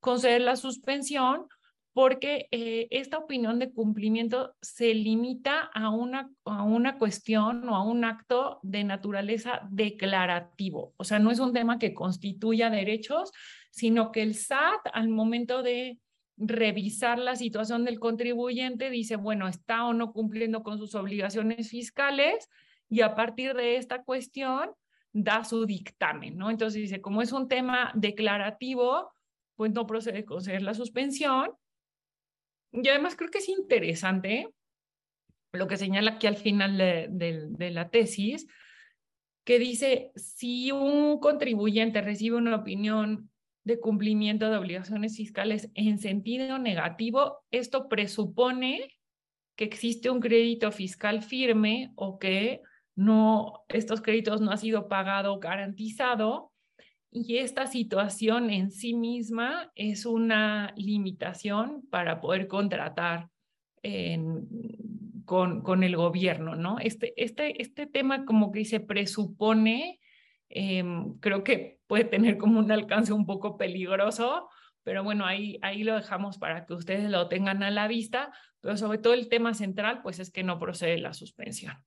conceder la suspensión porque eh, esta opinión de cumplimiento se limita a una, a una cuestión o a un acto de naturaleza declarativo. O sea, no es un tema que constituya derechos, sino que el SAT al momento de revisar la situación del contribuyente dice, bueno, está o no cumpliendo con sus obligaciones fiscales y a partir de esta cuestión da su dictamen, ¿no? Entonces dice, como es un tema declarativo, pues no procede conceder la suspensión. Y además creo que es interesante lo que señala aquí al final de, de la tesis, que dice, si un contribuyente recibe una opinión de cumplimiento de obligaciones fiscales en sentido negativo, esto presupone que existe un crédito fiscal firme o que no, estos créditos no han sido pagado garantizado y esta situación en sí misma es una limitación para poder contratar con, con, el gobierno, ¿no? Este, este, este tema como que se presupone, em, creo que puede tener como un alcance un poco peligroso, pero bueno, ahí, ahí lo dejamos para que ustedes lo tengan a la vista, pero sobre todo el tema central, pues es que no procede la suspensión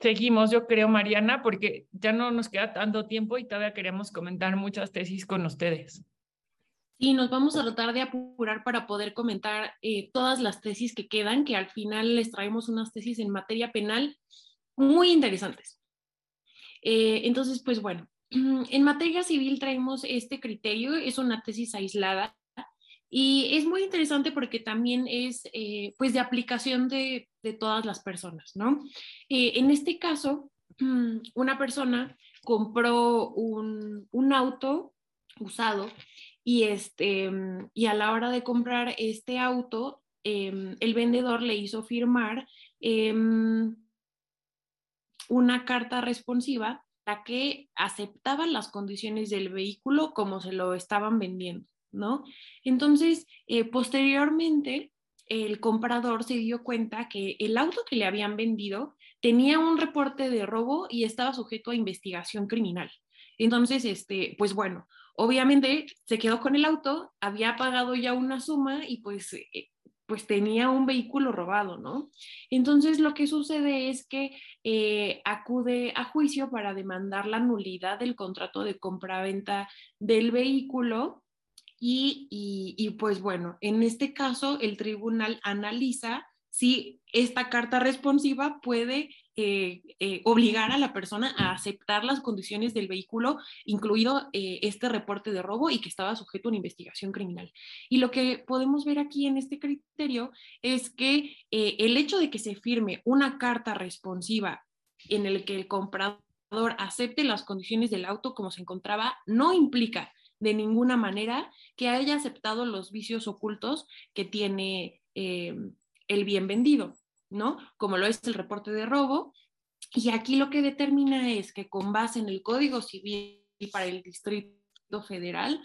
seguimos, yo creo, Mariana, porque ya no nos queda tanto tiempo y todavía queremos comentar muchas tesis con ustedes. Sí, nos vamos a tratar de apurar para poder comentar eh, todas las tesis que quedan, que al final les traemos unas tesis en materia penal muy interesantes. Eh, entonces, pues bueno, en materia civil traemos este criterio, es una tesis aislada Y es muy interesante porque también es eh, pues de aplicación de, de, todas las personas, ¿no? Eh, en este caso, una persona compró un, un, auto usado y, este, y a la hora de comprar este auto, eh, el vendedor le hizo firmar em, una carta responsiva la que aceptaba las condiciones del vehículo como se lo estaban vendiendo, ¿no? Entonces, eh, posteriormente, el comprador se dio cuenta que el auto que le habían vendido tenía un reporte de robo y estaba sujeto a investigación criminal. Entonces, este, pues bueno, obviamente se quedó con el auto, había pagado ya una suma y pues eh, pues tenía un vehículo robado, ¿no? Entonces lo que sucede es que eh, acude a juicio para demandar la nulidad del contrato de compraventa del vehículo y, y, pues bueno, en este caso el tribunal analiza si esta carta responsiva puede eh, eh, obligar a la persona a aceptar las condiciones del vehículo, incluido eh, este reporte de robo y que estaba sujeto a una investigación criminal. Y lo que podemos ver aquí en este criterio es que el hecho de que se firme una carta responsiva en el que el comprador acepte las condiciones del auto como se encontraba, no implica de ninguna manera que haya aceptado los vicios ocultos que tiene el bien vendido. ¿no? Como lo es el reporte de robo. Y aquí lo que determina es que con base en el Código Civil para el Distrito Federal,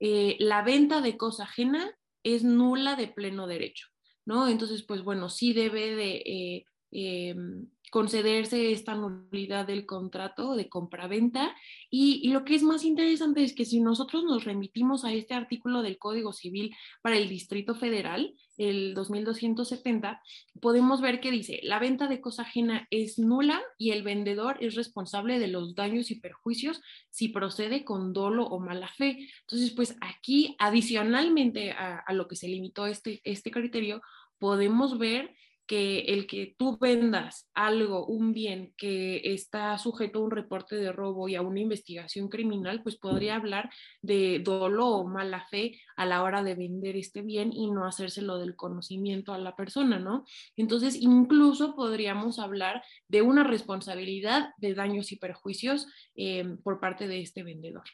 eh, la venta de cosa ajena es nula de pleno derecho, ¿no? Entonces, pues bueno, sí debe de eh, em, concederse esta nulidad del contrato de compraventa. Y, y lo que es más interesante es que si nosotros nos remitimos a este artículo del Código Civil para el Distrito Federal, el 2270, podemos ver que dice, la venta de cosa ajena es nula y el vendedor es responsable de los daños y perjuicios si procede con dolo o mala fe. Entonces, pues aquí, adicionalmente a, a lo que se limitó este, este criterio, podemos ver que el que tú vendas algo, un bien que está sujeto a un reporte de robo y a una investigación criminal, pues podría hablar de dolo o mala fe a la hora de vender este bien y no hacérselo del conocimiento a la persona, ¿no? Entonces, incluso podríamos hablar de una responsabilidad de daños y perjuicios eh, por parte de este vendedor.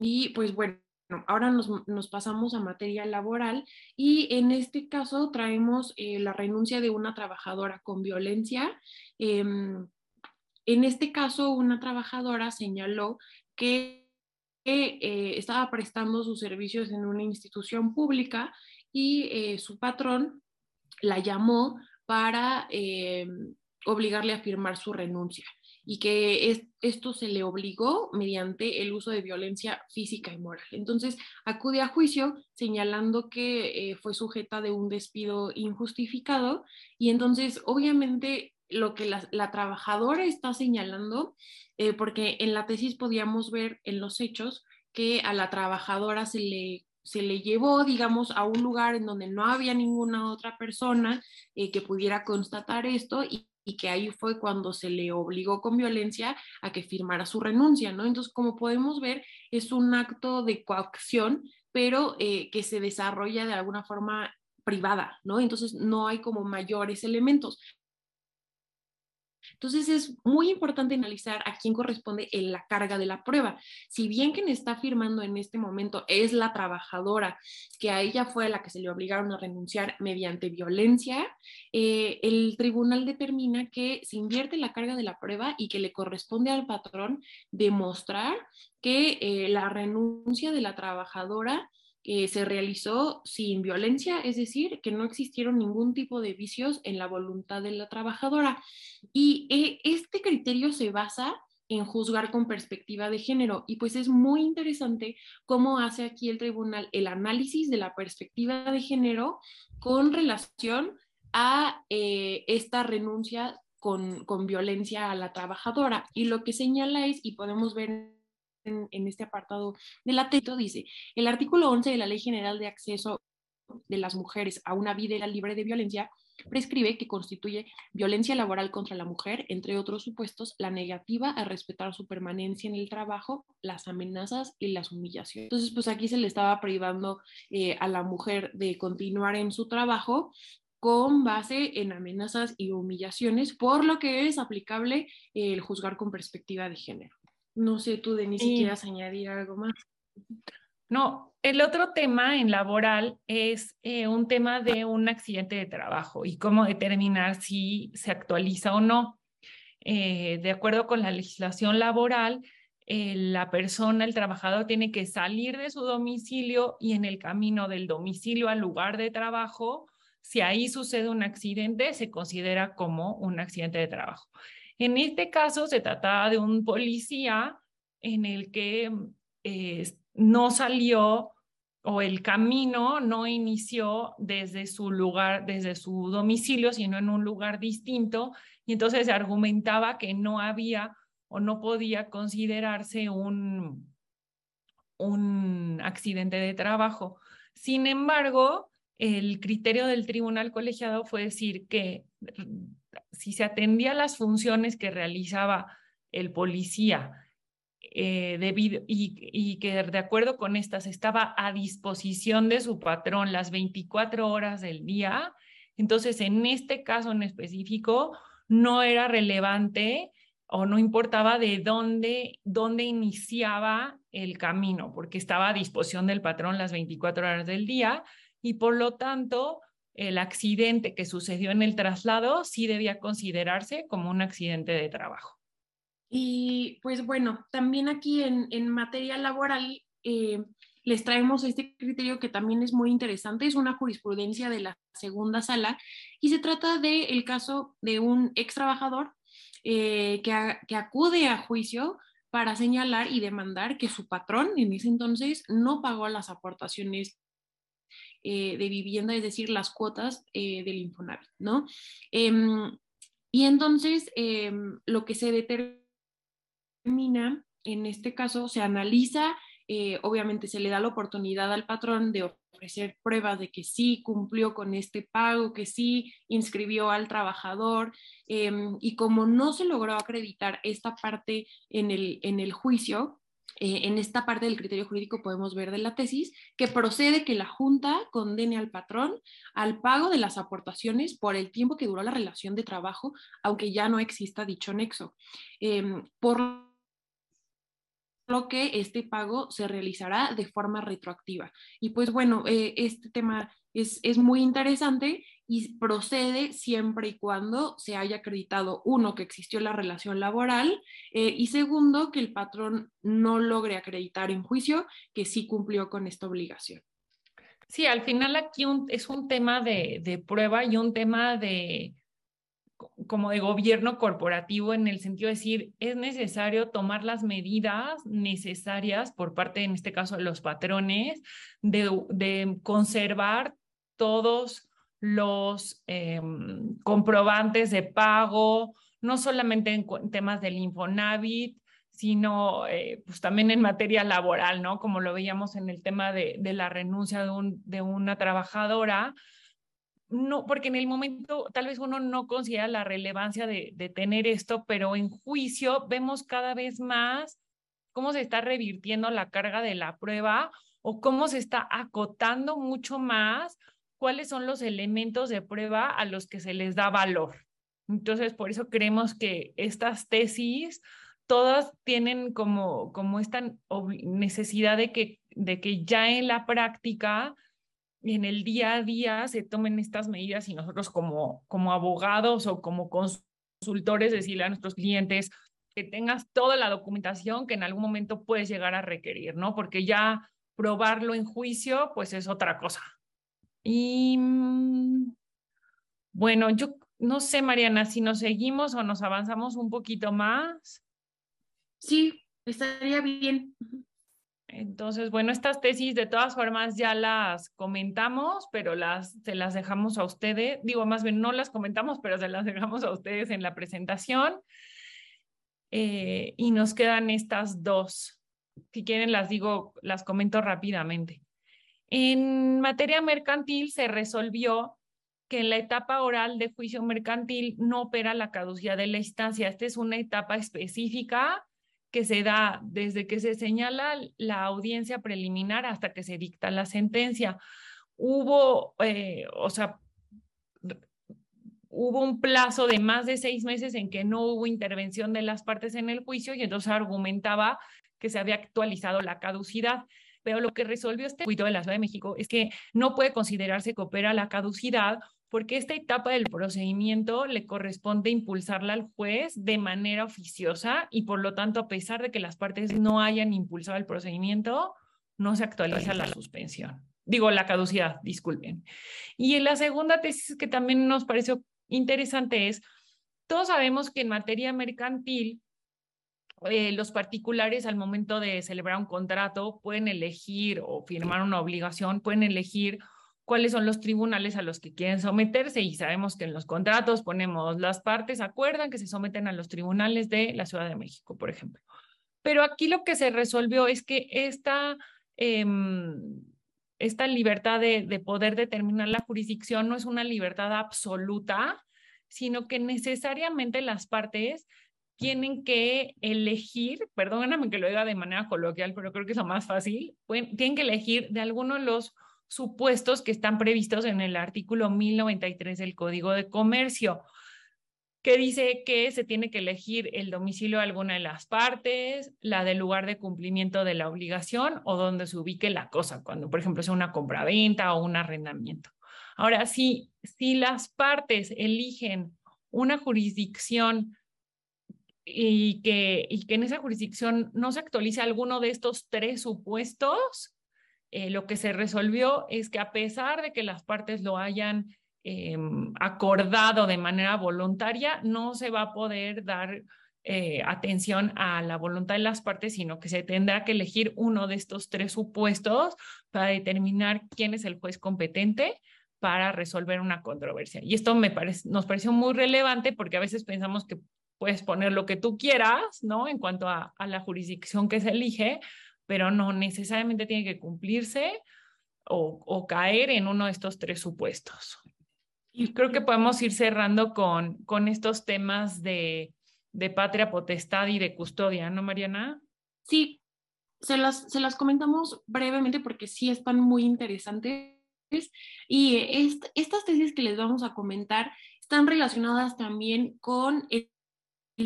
Y pues bueno, ahora nos, pasamos a materia laboral y en este caso traemos eh, la renuncia de una trabajadora con violencia. Em, en este caso, una trabajadora señaló que eh, estaba prestando sus servicios en una institución pública y eh, su patrón la llamó para em, obligarle a firmar su renuncia y que esto se le obligó mediante el uso de violencia física y moral. Entonces, acude a juicio señalando que eh, fue sujeta de un despido injustificado y entonces, obviamente, lo que la, trabajadora está señalando, eh, porque en la tesis podíamos ver en los hechos que a la trabajadora se le se le llevó, digamos, a un lugar en donde no había ninguna otra persona eh, que pudiera constatar esto y que ahí fue cuando se le obligó con violencia a que firmara su renuncia, ¿no? Entonces, como podemos ver, es un acto de coacción, pero eh, que se desarrolla de alguna forma privada, ¿no? Entonces, no hay como mayores elementos. Entonces es muy importante analizar a quién corresponde en la carga de la prueba. Si bien quien está firmando en este momento es la trabajadora, que a ella fue la que se le obligaron a renunciar mediante violencia, eh, el tribunal determina que se invierte la carga de la prueba y que le corresponde al patrón demostrar que eh, la renuncia de la trabajadora se realizó sin violencia, es decir, que no existieron ningún tipo de vicios en la voluntad de la trabajadora. Y eh, este criterio se basa en juzgar con perspectiva de género. Y pues es muy interesante cómo hace aquí el tribunal el análisis de la perspectiva de género con relación a eh, esta renuncia con, con, violencia a la trabajadora. Y lo que señala es, y podemos ver en, este apartado del atento, dice, el artículo 11 de la Ley General de Acceso de las Mujeres a una vida libre de violencia prescribe que constituye violencia laboral contra la mujer, entre otros supuestos, la negativa a respetar su permanencia en el trabajo, las amenazas y las humillaciones. Entonces, pues aquí se le estaba privando eh, a la mujer de continuar en su trabajo con base en amenazas y humillaciones, por lo que es aplicable el juzgar con perspectiva de género. No sé tú, Denise, si quieras añadir algo más. No, el otro tema en laboral es eh, un tema de un accidente de trabajo y cómo determinar si se actualiza o no. Eh, de acuerdo con la legislación laboral, eh, la persona, el trabajador, tiene que salir de su domicilio y en el camino del domicilio al lugar de trabajo, si ahí sucede un accidente, se considera como un accidente de trabajo. En este caso, se trataba de un policía en el que no salió o el camino no inició desde su lugar, desde su domicilio, sino en un lugar distinto. Y entonces se argumentaba que no había o no podía considerarse un, un accidente de trabajo. Sin embargo, el criterio del tribunal colegiado fue decir que si se atendía a las funciones que realizaba el policía eh, debido, y, que de acuerdo con estas estaba a disposición de su patrón las 24 horas del día, entonces en este caso en específico no era relevante o no importaba de dónde, dónde iniciaba el camino, porque estaba a disposición del patrón las 24 horas del día y por lo tanto el accidente que sucedió en el traslado sí debía considerarse como un accidente de trabajo. Y pues bueno, también aquí en, materia laboral eh, les traemos este criterio que también es muy interesante, es una jurisprudencia de la segunda sala y se trata del caso de un ex trabajador eh, que, acude a juicio para señalar y demandar que su patrón en ese entonces no pagó las aportaciones eh, de vivienda, es decir, las cuotas del Infonavit, ¿no? Em, y entonces em, lo que se determina en este caso se analiza, eh, obviamente se le da la oportunidad al patrón de ofrecer pruebas de que sí cumplió con este pago, que sí inscribió al trabajador, em, y como no se logró acreditar esta parte en el, en el juicio, eh, en esta parte del criterio jurídico podemos ver de la tesis que procede que la Junta condene al patrón al pago de las aportaciones por el tiempo que duró la relación de trabajo, aunque ya no exista dicho nexo. Em, por lo que este pago se realizará de forma retroactiva. Y pues bueno, eh, este tema es, es, muy interesante y procede siempre y cuando se haya acreditado, uno, que existió la relación laboral eh, y segundo, que el patrón no logre acreditar en juicio que sí cumplió con esta obligación. Sí, al final aquí es un tema de, de prueba y un tema de, como de gobierno corporativo en el sentido de decir, es necesario tomar las medidas necesarias por parte, en este caso, de los patrones, de, conservar todos los em, comprobantes de pago, no solamente en, temas del Infonavit, sino eh, pues también en materia laboral, ¿no? Como lo veíamos en el tema de, de la renuncia de, un, de una trabajadora, no, porque en el momento tal vez uno no considera la relevancia de, tener esto, pero en juicio vemos cada vez más cómo se está revirtiendo la carga de la prueba o cómo se está acotando mucho más cuáles son los elementos de prueba a los que se les da valor. Entonces, por eso creemos que estas tesis todas tienen como, como esta necesidad de que, de que ya en la práctica en el día a día se tomen estas medidas y nosotros como, como abogados o como consultores decirle a nuestros clientes que tengas toda la documentación que en algún momento puedes llegar a requerir, ¿no? Porque ya probarlo en juicio, pues es otra cosa. Y mm, bueno, yo no sé, Mariana, si nos seguimos o nos avanzamos un poquito más. Sí, estaría bien. Entonces, bueno, estas tesis de todas formas ya las comentamos, pero las, se las dejamos a ustedes, digo más bien no las comentamos, pero se las dejamos a ustedes en la presentación. Eh, y nos quedan estas dos. Si quieren, las digo, las comento rápidamente. En materia mercantil se resolvió que en la etapa oral de juicio mercantil no opera la caducidad de la instancia. Esta es una etapa específica que se da desde que se señala la audiencia preliminar hasta que se dicta la sentencia. Hubo, eh, o sea, hubo un plazo de más de seis meses en que no hubo intervención de las partes en el juicio y entonces argumentaba que se había actualizado la caducidad. Pero lo que resolvió este juicio de la Ciudad de México es que no puede considerarse que opera la caducidad porque esta etapa del procedimiento le corresponde impulsarla al juez de manera oficiosa y por lo tanto, a pesar de que las partes no hayan impulsado el procedimiento, no se actualiza la suspensión. Digo, la caducidad, disculpen. Y en la segunda tesis que también nos pareció interesante es, todos sabemos que en materia mercantil, eh, los particulares al momento de celebrar un contrato pueden elegir o firmar una obligación, pueden elegir cuáles son los tribunales a los que quieren someterse y sabemos que en los contratos ponemos las partes acuerdan que se someten a los tribunales de la Ciudad de México, por ejemplo. Pero aquí lo que se resolvió es que esta, em, esta libertad de, de poder determinar la jurisdicción no es una libertad absoluta, sino que necesariamente las partes tienen que elegir, perdóname que lo diga de manera coloquial, pero creo que es lo más fácil, tienen que elegir de alguno de los supuestos que están previstos en el artículo 1093 del Código de Comercio, que dice que se tiene que elegir el domicilio de alguna de las partes, la del lugar de cumplimiento de la obligación o donde se ubique la cosa, cuando por ejemplo sea una compraventa o un arrendamiento. Ahora, si, si las partes eligen una jurisdicción y que, y que en esa jurisdicción no se actualice alguno de estos tres supuestos, eh, lo que se resolvió es que a pesar de que las partes lo hayan em, acordado de manera voluntaria, no se va a poder dar eh, atención a la voluntad de las partes, sino que se tendrá que elegir uno de estos tres supuestos para determinar quién es el juez competente para resolver una controversia. Y esto me parece, nos pareció muy relevante porque a veces pensamos que puedes poner lo que tú quieras, ¿no? En cuanto a, a la jurisdicción que se elige, pero no necesariamente tiene que cumplirse o, caer en uno de estos tres supuestos. Y creo que podemos ir cerrando con, con estos temas de, de patria potestad y de custodia, ¿no, Mariana? Sí, se las, se las comentamos brevemente porque sí están muy interesantes. Y estas tesis que les vamos a comentar están relacionadas también con el,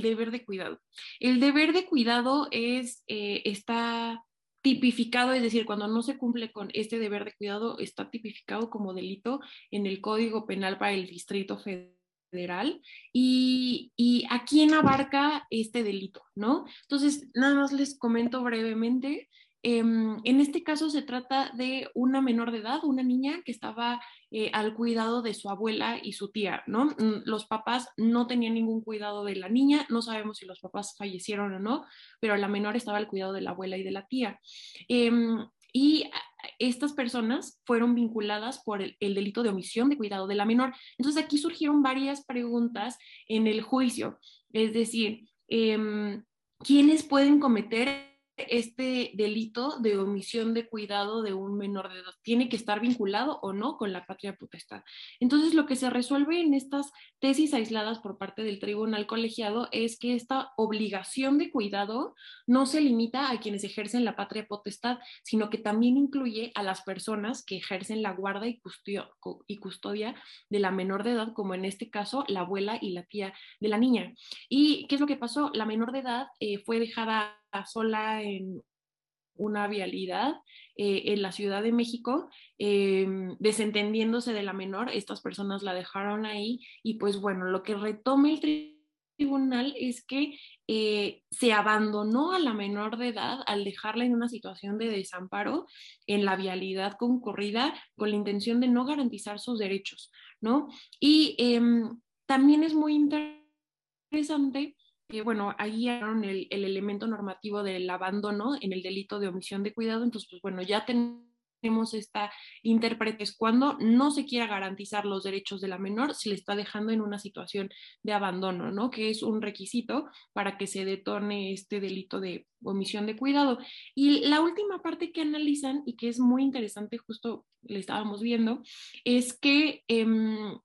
deber de cuidado. El deber de cuidado es, eh, está tipificado, es decir, cuando no se cumple con este deber de cuidado, está tipificado como delito en el Código Penal para el Distrito Federal. Y, y a quién abarca este delito, ¿no? Entonces, nada más les comento brevemente. Em, en este caso se trata de una menor de edad, una niña que estaba eh, al cuidado de su abuela y su tía, ¿no? Mm, los papás no tenían ningún cuidado de la niña, no sabemos si los papás fallecieron o no, pero la menor estaba al cuidado de la abuela y de la tía. Em, y estas personas fueron vinculadas por el, delito de omisión de cuidado de la menor. Entonces aquí surgieron varias preguntas en el juicio, es decir, em, ¿quiénes pueden cometer este delito de omisión de cuidado de un menor de edad tiene que estar vinculado o no con la patria potestad. Entonces, lo que se resuelve en estas tesis aisladas por parte del tribunal colegiado es que esta obligación de cuidado no se limita a quienes ejercen la patria potestad, sino que también incluye a las personas que ejercen la guarda y custodia, de la menor de edad, como en este caso la abuela y la tía de la niña. ¿Y qué es lo que pasó? La menor de edad eh, fue dejada sola en una vialidad eh, en la Ciudad de México, em, desentendiéndose de la menor, estas personas la dejaron ahí y pues bueno, lo que retoma el tribunal es que eh, se abandonó a la menor de edad al dejarla en una situación de desamparo en la vialidad concurrida con la intención de no garantizar sus derechos, ¿no? Y em, también es muy interesante bueno, ahí el, el elemento normativo del abandono en el delito de omisión de cuidado, entonces, pues bueno, ya tenemos esta interpretación cuando no se quiera garantizar los derechos de la menor, se le está dejando en una situación de abandono, ¿no? Que es un requisito para que se detone este delito de omisión de cuidado. Y la última parte que analizan y que es muy interesante, justo le estábamos viendo, es que em,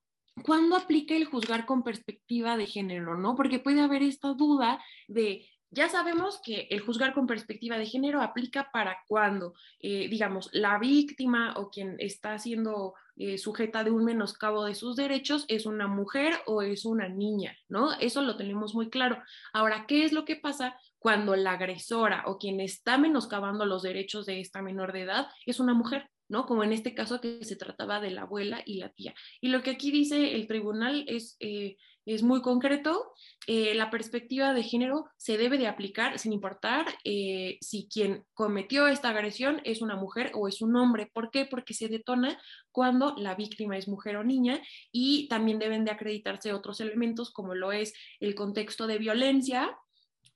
¿cuándo aplica el juzgar con perspectiva de género, no? Porque puede haber esta duda de ya sabemos que el juzgar con perspectiva de género aplica para cuando, eh, digamos, la víctima o quien está siendo eh, sujeta de un menoscabo de sus derechos es una mujer o es una niña, ¿no? Eso lo tenemos muy claro. Ahora, ¿qué es lo que pasa cuando la agresora o quien está menoscabando los derechos de esta menor de edad es una mujer? ¿No? Como en este caso que se trataba de la abuela y la tía. Y lo que aquí dice el tribunal es, eh, es muy concreto. Eh, la perspectiva de género se debe de aplicar sin importar eh, si quien cometió esta agresión es una mujer o es un hombre. ¿Por qué? Porque se detona cuando la víctima es mujer o niña y también deben de acreditarse otros elementos como lo es el contexto de violencia,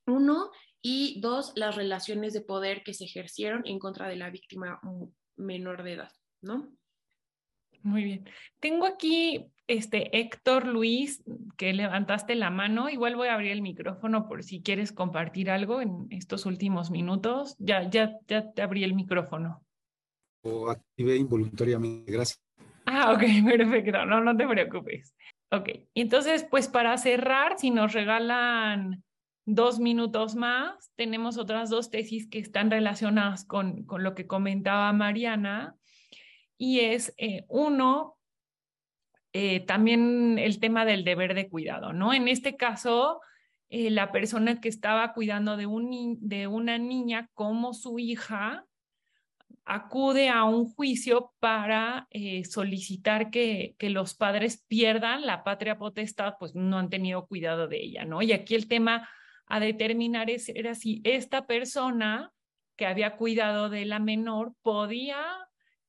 uno, y dos, las relaciones de poder que se ejercieron en contra de la víctima menor de edad, ¿no? Muy bien. Tengo aquí este Héctor Luis, que levantaste la mano. Igual voy a abrir el micrófono por si quieres compartir algo en estos últimos minutos. Ya, ya, ya te abrí el micrófono. O activé involuntariamente. Gracias. Ah, ok, perfecto. No, no te preocupes. Ok, entonces, pues para cerrar, si nos regalan dos minutos más, tenemos otras dos tesis que están relacionadas con, con lo que comentaba Mariana, y es eh, uno, eh, también el tema del deber de cuidado, ¿no? En este caso, eh, la persona que estaba cuidando de, un, de una niña como su hija acude a un juicio para solicitar que, que, los padres pierdan la patria potestad, pues no han tenido cuidado de ella, ¿no? Y aquí el tema a determinar era si esta persona que había cuidado de la menor podía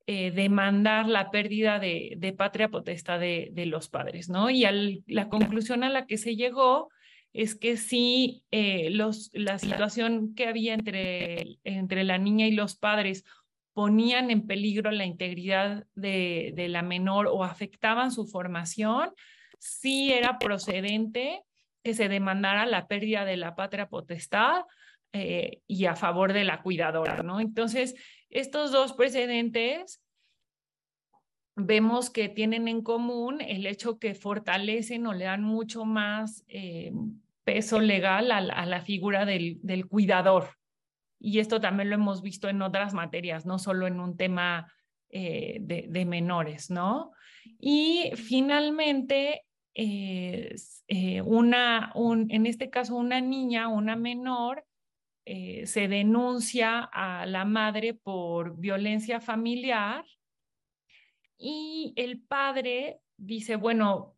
eh, demandar la pérdida de, patria potestad de, los padres, ¿no? Y la conclusión a la que se llegó es que sí, eh, los, la situación que había entre, la niña y los padres ponían en peligro la integridad de, de la menor o afectaban su formación, sí era procedente que se demandara la pérdida de la patria potestad eh, y a favor de la cuidadora, ¿no? Entonces, estos dos precedentes vemos que tienen en común el hecho que fortalecen o le dan mucho más eh, peso legal a la, figura del, cuidador. Y esto también lo hemos visto en otras materias, no solo en un tema eh, de, de, menores, ¿no? Y finalmente, eh, una, un, en este caso una niña, una menor, eh, se denuncia a la madre por violencia familiar y el padre dice, bueno,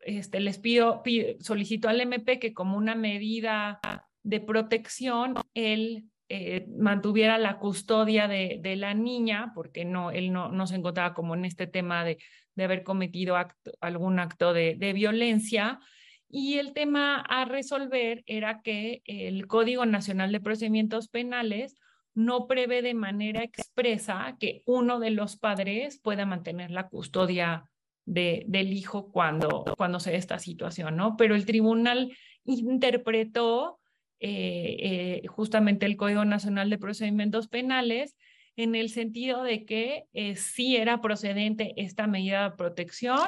este, les pido, solicito al MP que como una medida de protección, él eh, mantuviera la custodia de, la niña, porque no, él no, no se encontraba como en este tema de de haber cometido algún acto de, violencia. Y el tema a resolver era que el Código Nacional de Procedimientos Penales no prevé de manera expresa que uno de los padres pueda mantener la custodia de, del hijo cuando, cuando se dé esta situación, ¿no? Pero el tribunal interpretó eh, eh, justamente el Código Nacional de Procedimientos Penales en el sentido de que eh, sí era procedente esta medida de protección,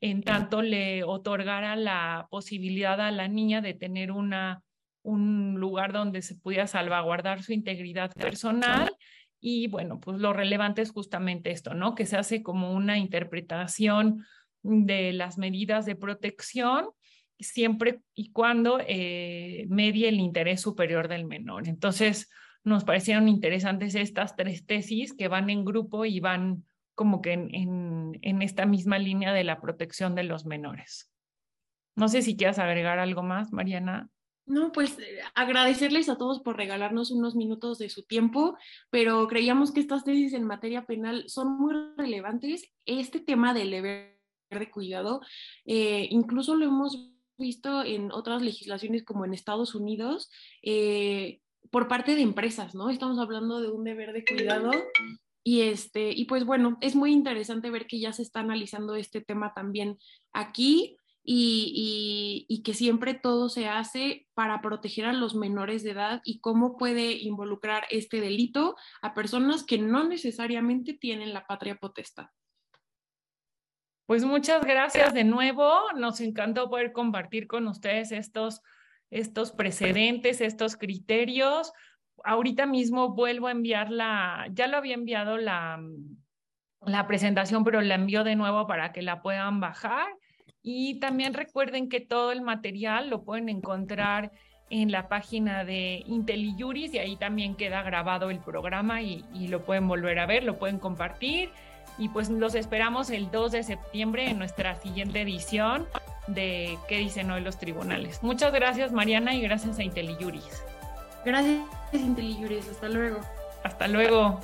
en tanto le otorgara la posibilidad a la niña de tener una, un lugar donde se pudiera salvaguardar su integridad personal. Y bueno, pues lo relevante es justamente esto, ¿no? Que se hace como una interpretación de las medidas de protección siempre y cuando eh, medie el interés superior del menor. Entonces, nos parecieron interesantes estas tres tesis que van en grupo y van como que en, en, esta misma línea de la protección de los menores. No sé si quieras agregar algo más, Mariana. No, pues eh, agradecerles a todos por regalarnos unos minutos de su tiempo, pero creíamos que estas tesis en materia penal son muy relevantes. Este tema del deber de cuidado, eh, incluso lo hemos visto en otras legislaciones como en Estados Unidos, eh, por parte de empresas, ¿no? Estamos hablando de un deber de cuidado y este y pues bueno, es muy interesante ver que ya se está analizando este tema también aquí y, y, que siempre todo se hace para proteger a los menores de edad y cómo puede involucrar este delito a personas que no necesariamente tienen la patria potestad. Pues muchas gracias de nuevo. Nos encantó poder compartir con ustedes estos, estos precedentes, estos criterios. Ahorita mismo vuelvo a enviar la, ya lo había enviado la, la presentación, pero la envío de nuevo para que la puedan bajar. Y también recuerden que todo el material lo pueden encontrar en la página de IntelliJuris y ahí también queda grabado el programa y, y lo pueden volver a ver, lo pueden compartir y pues los esperamos el 2 de septiembre en nuestra siguiente edición de ¿Qué dicen hoy los tribunales? Muchas gracias Mariana y gracias a IntelliJuris. Gracias IntelliJuris, hasta luego. Hasta luego.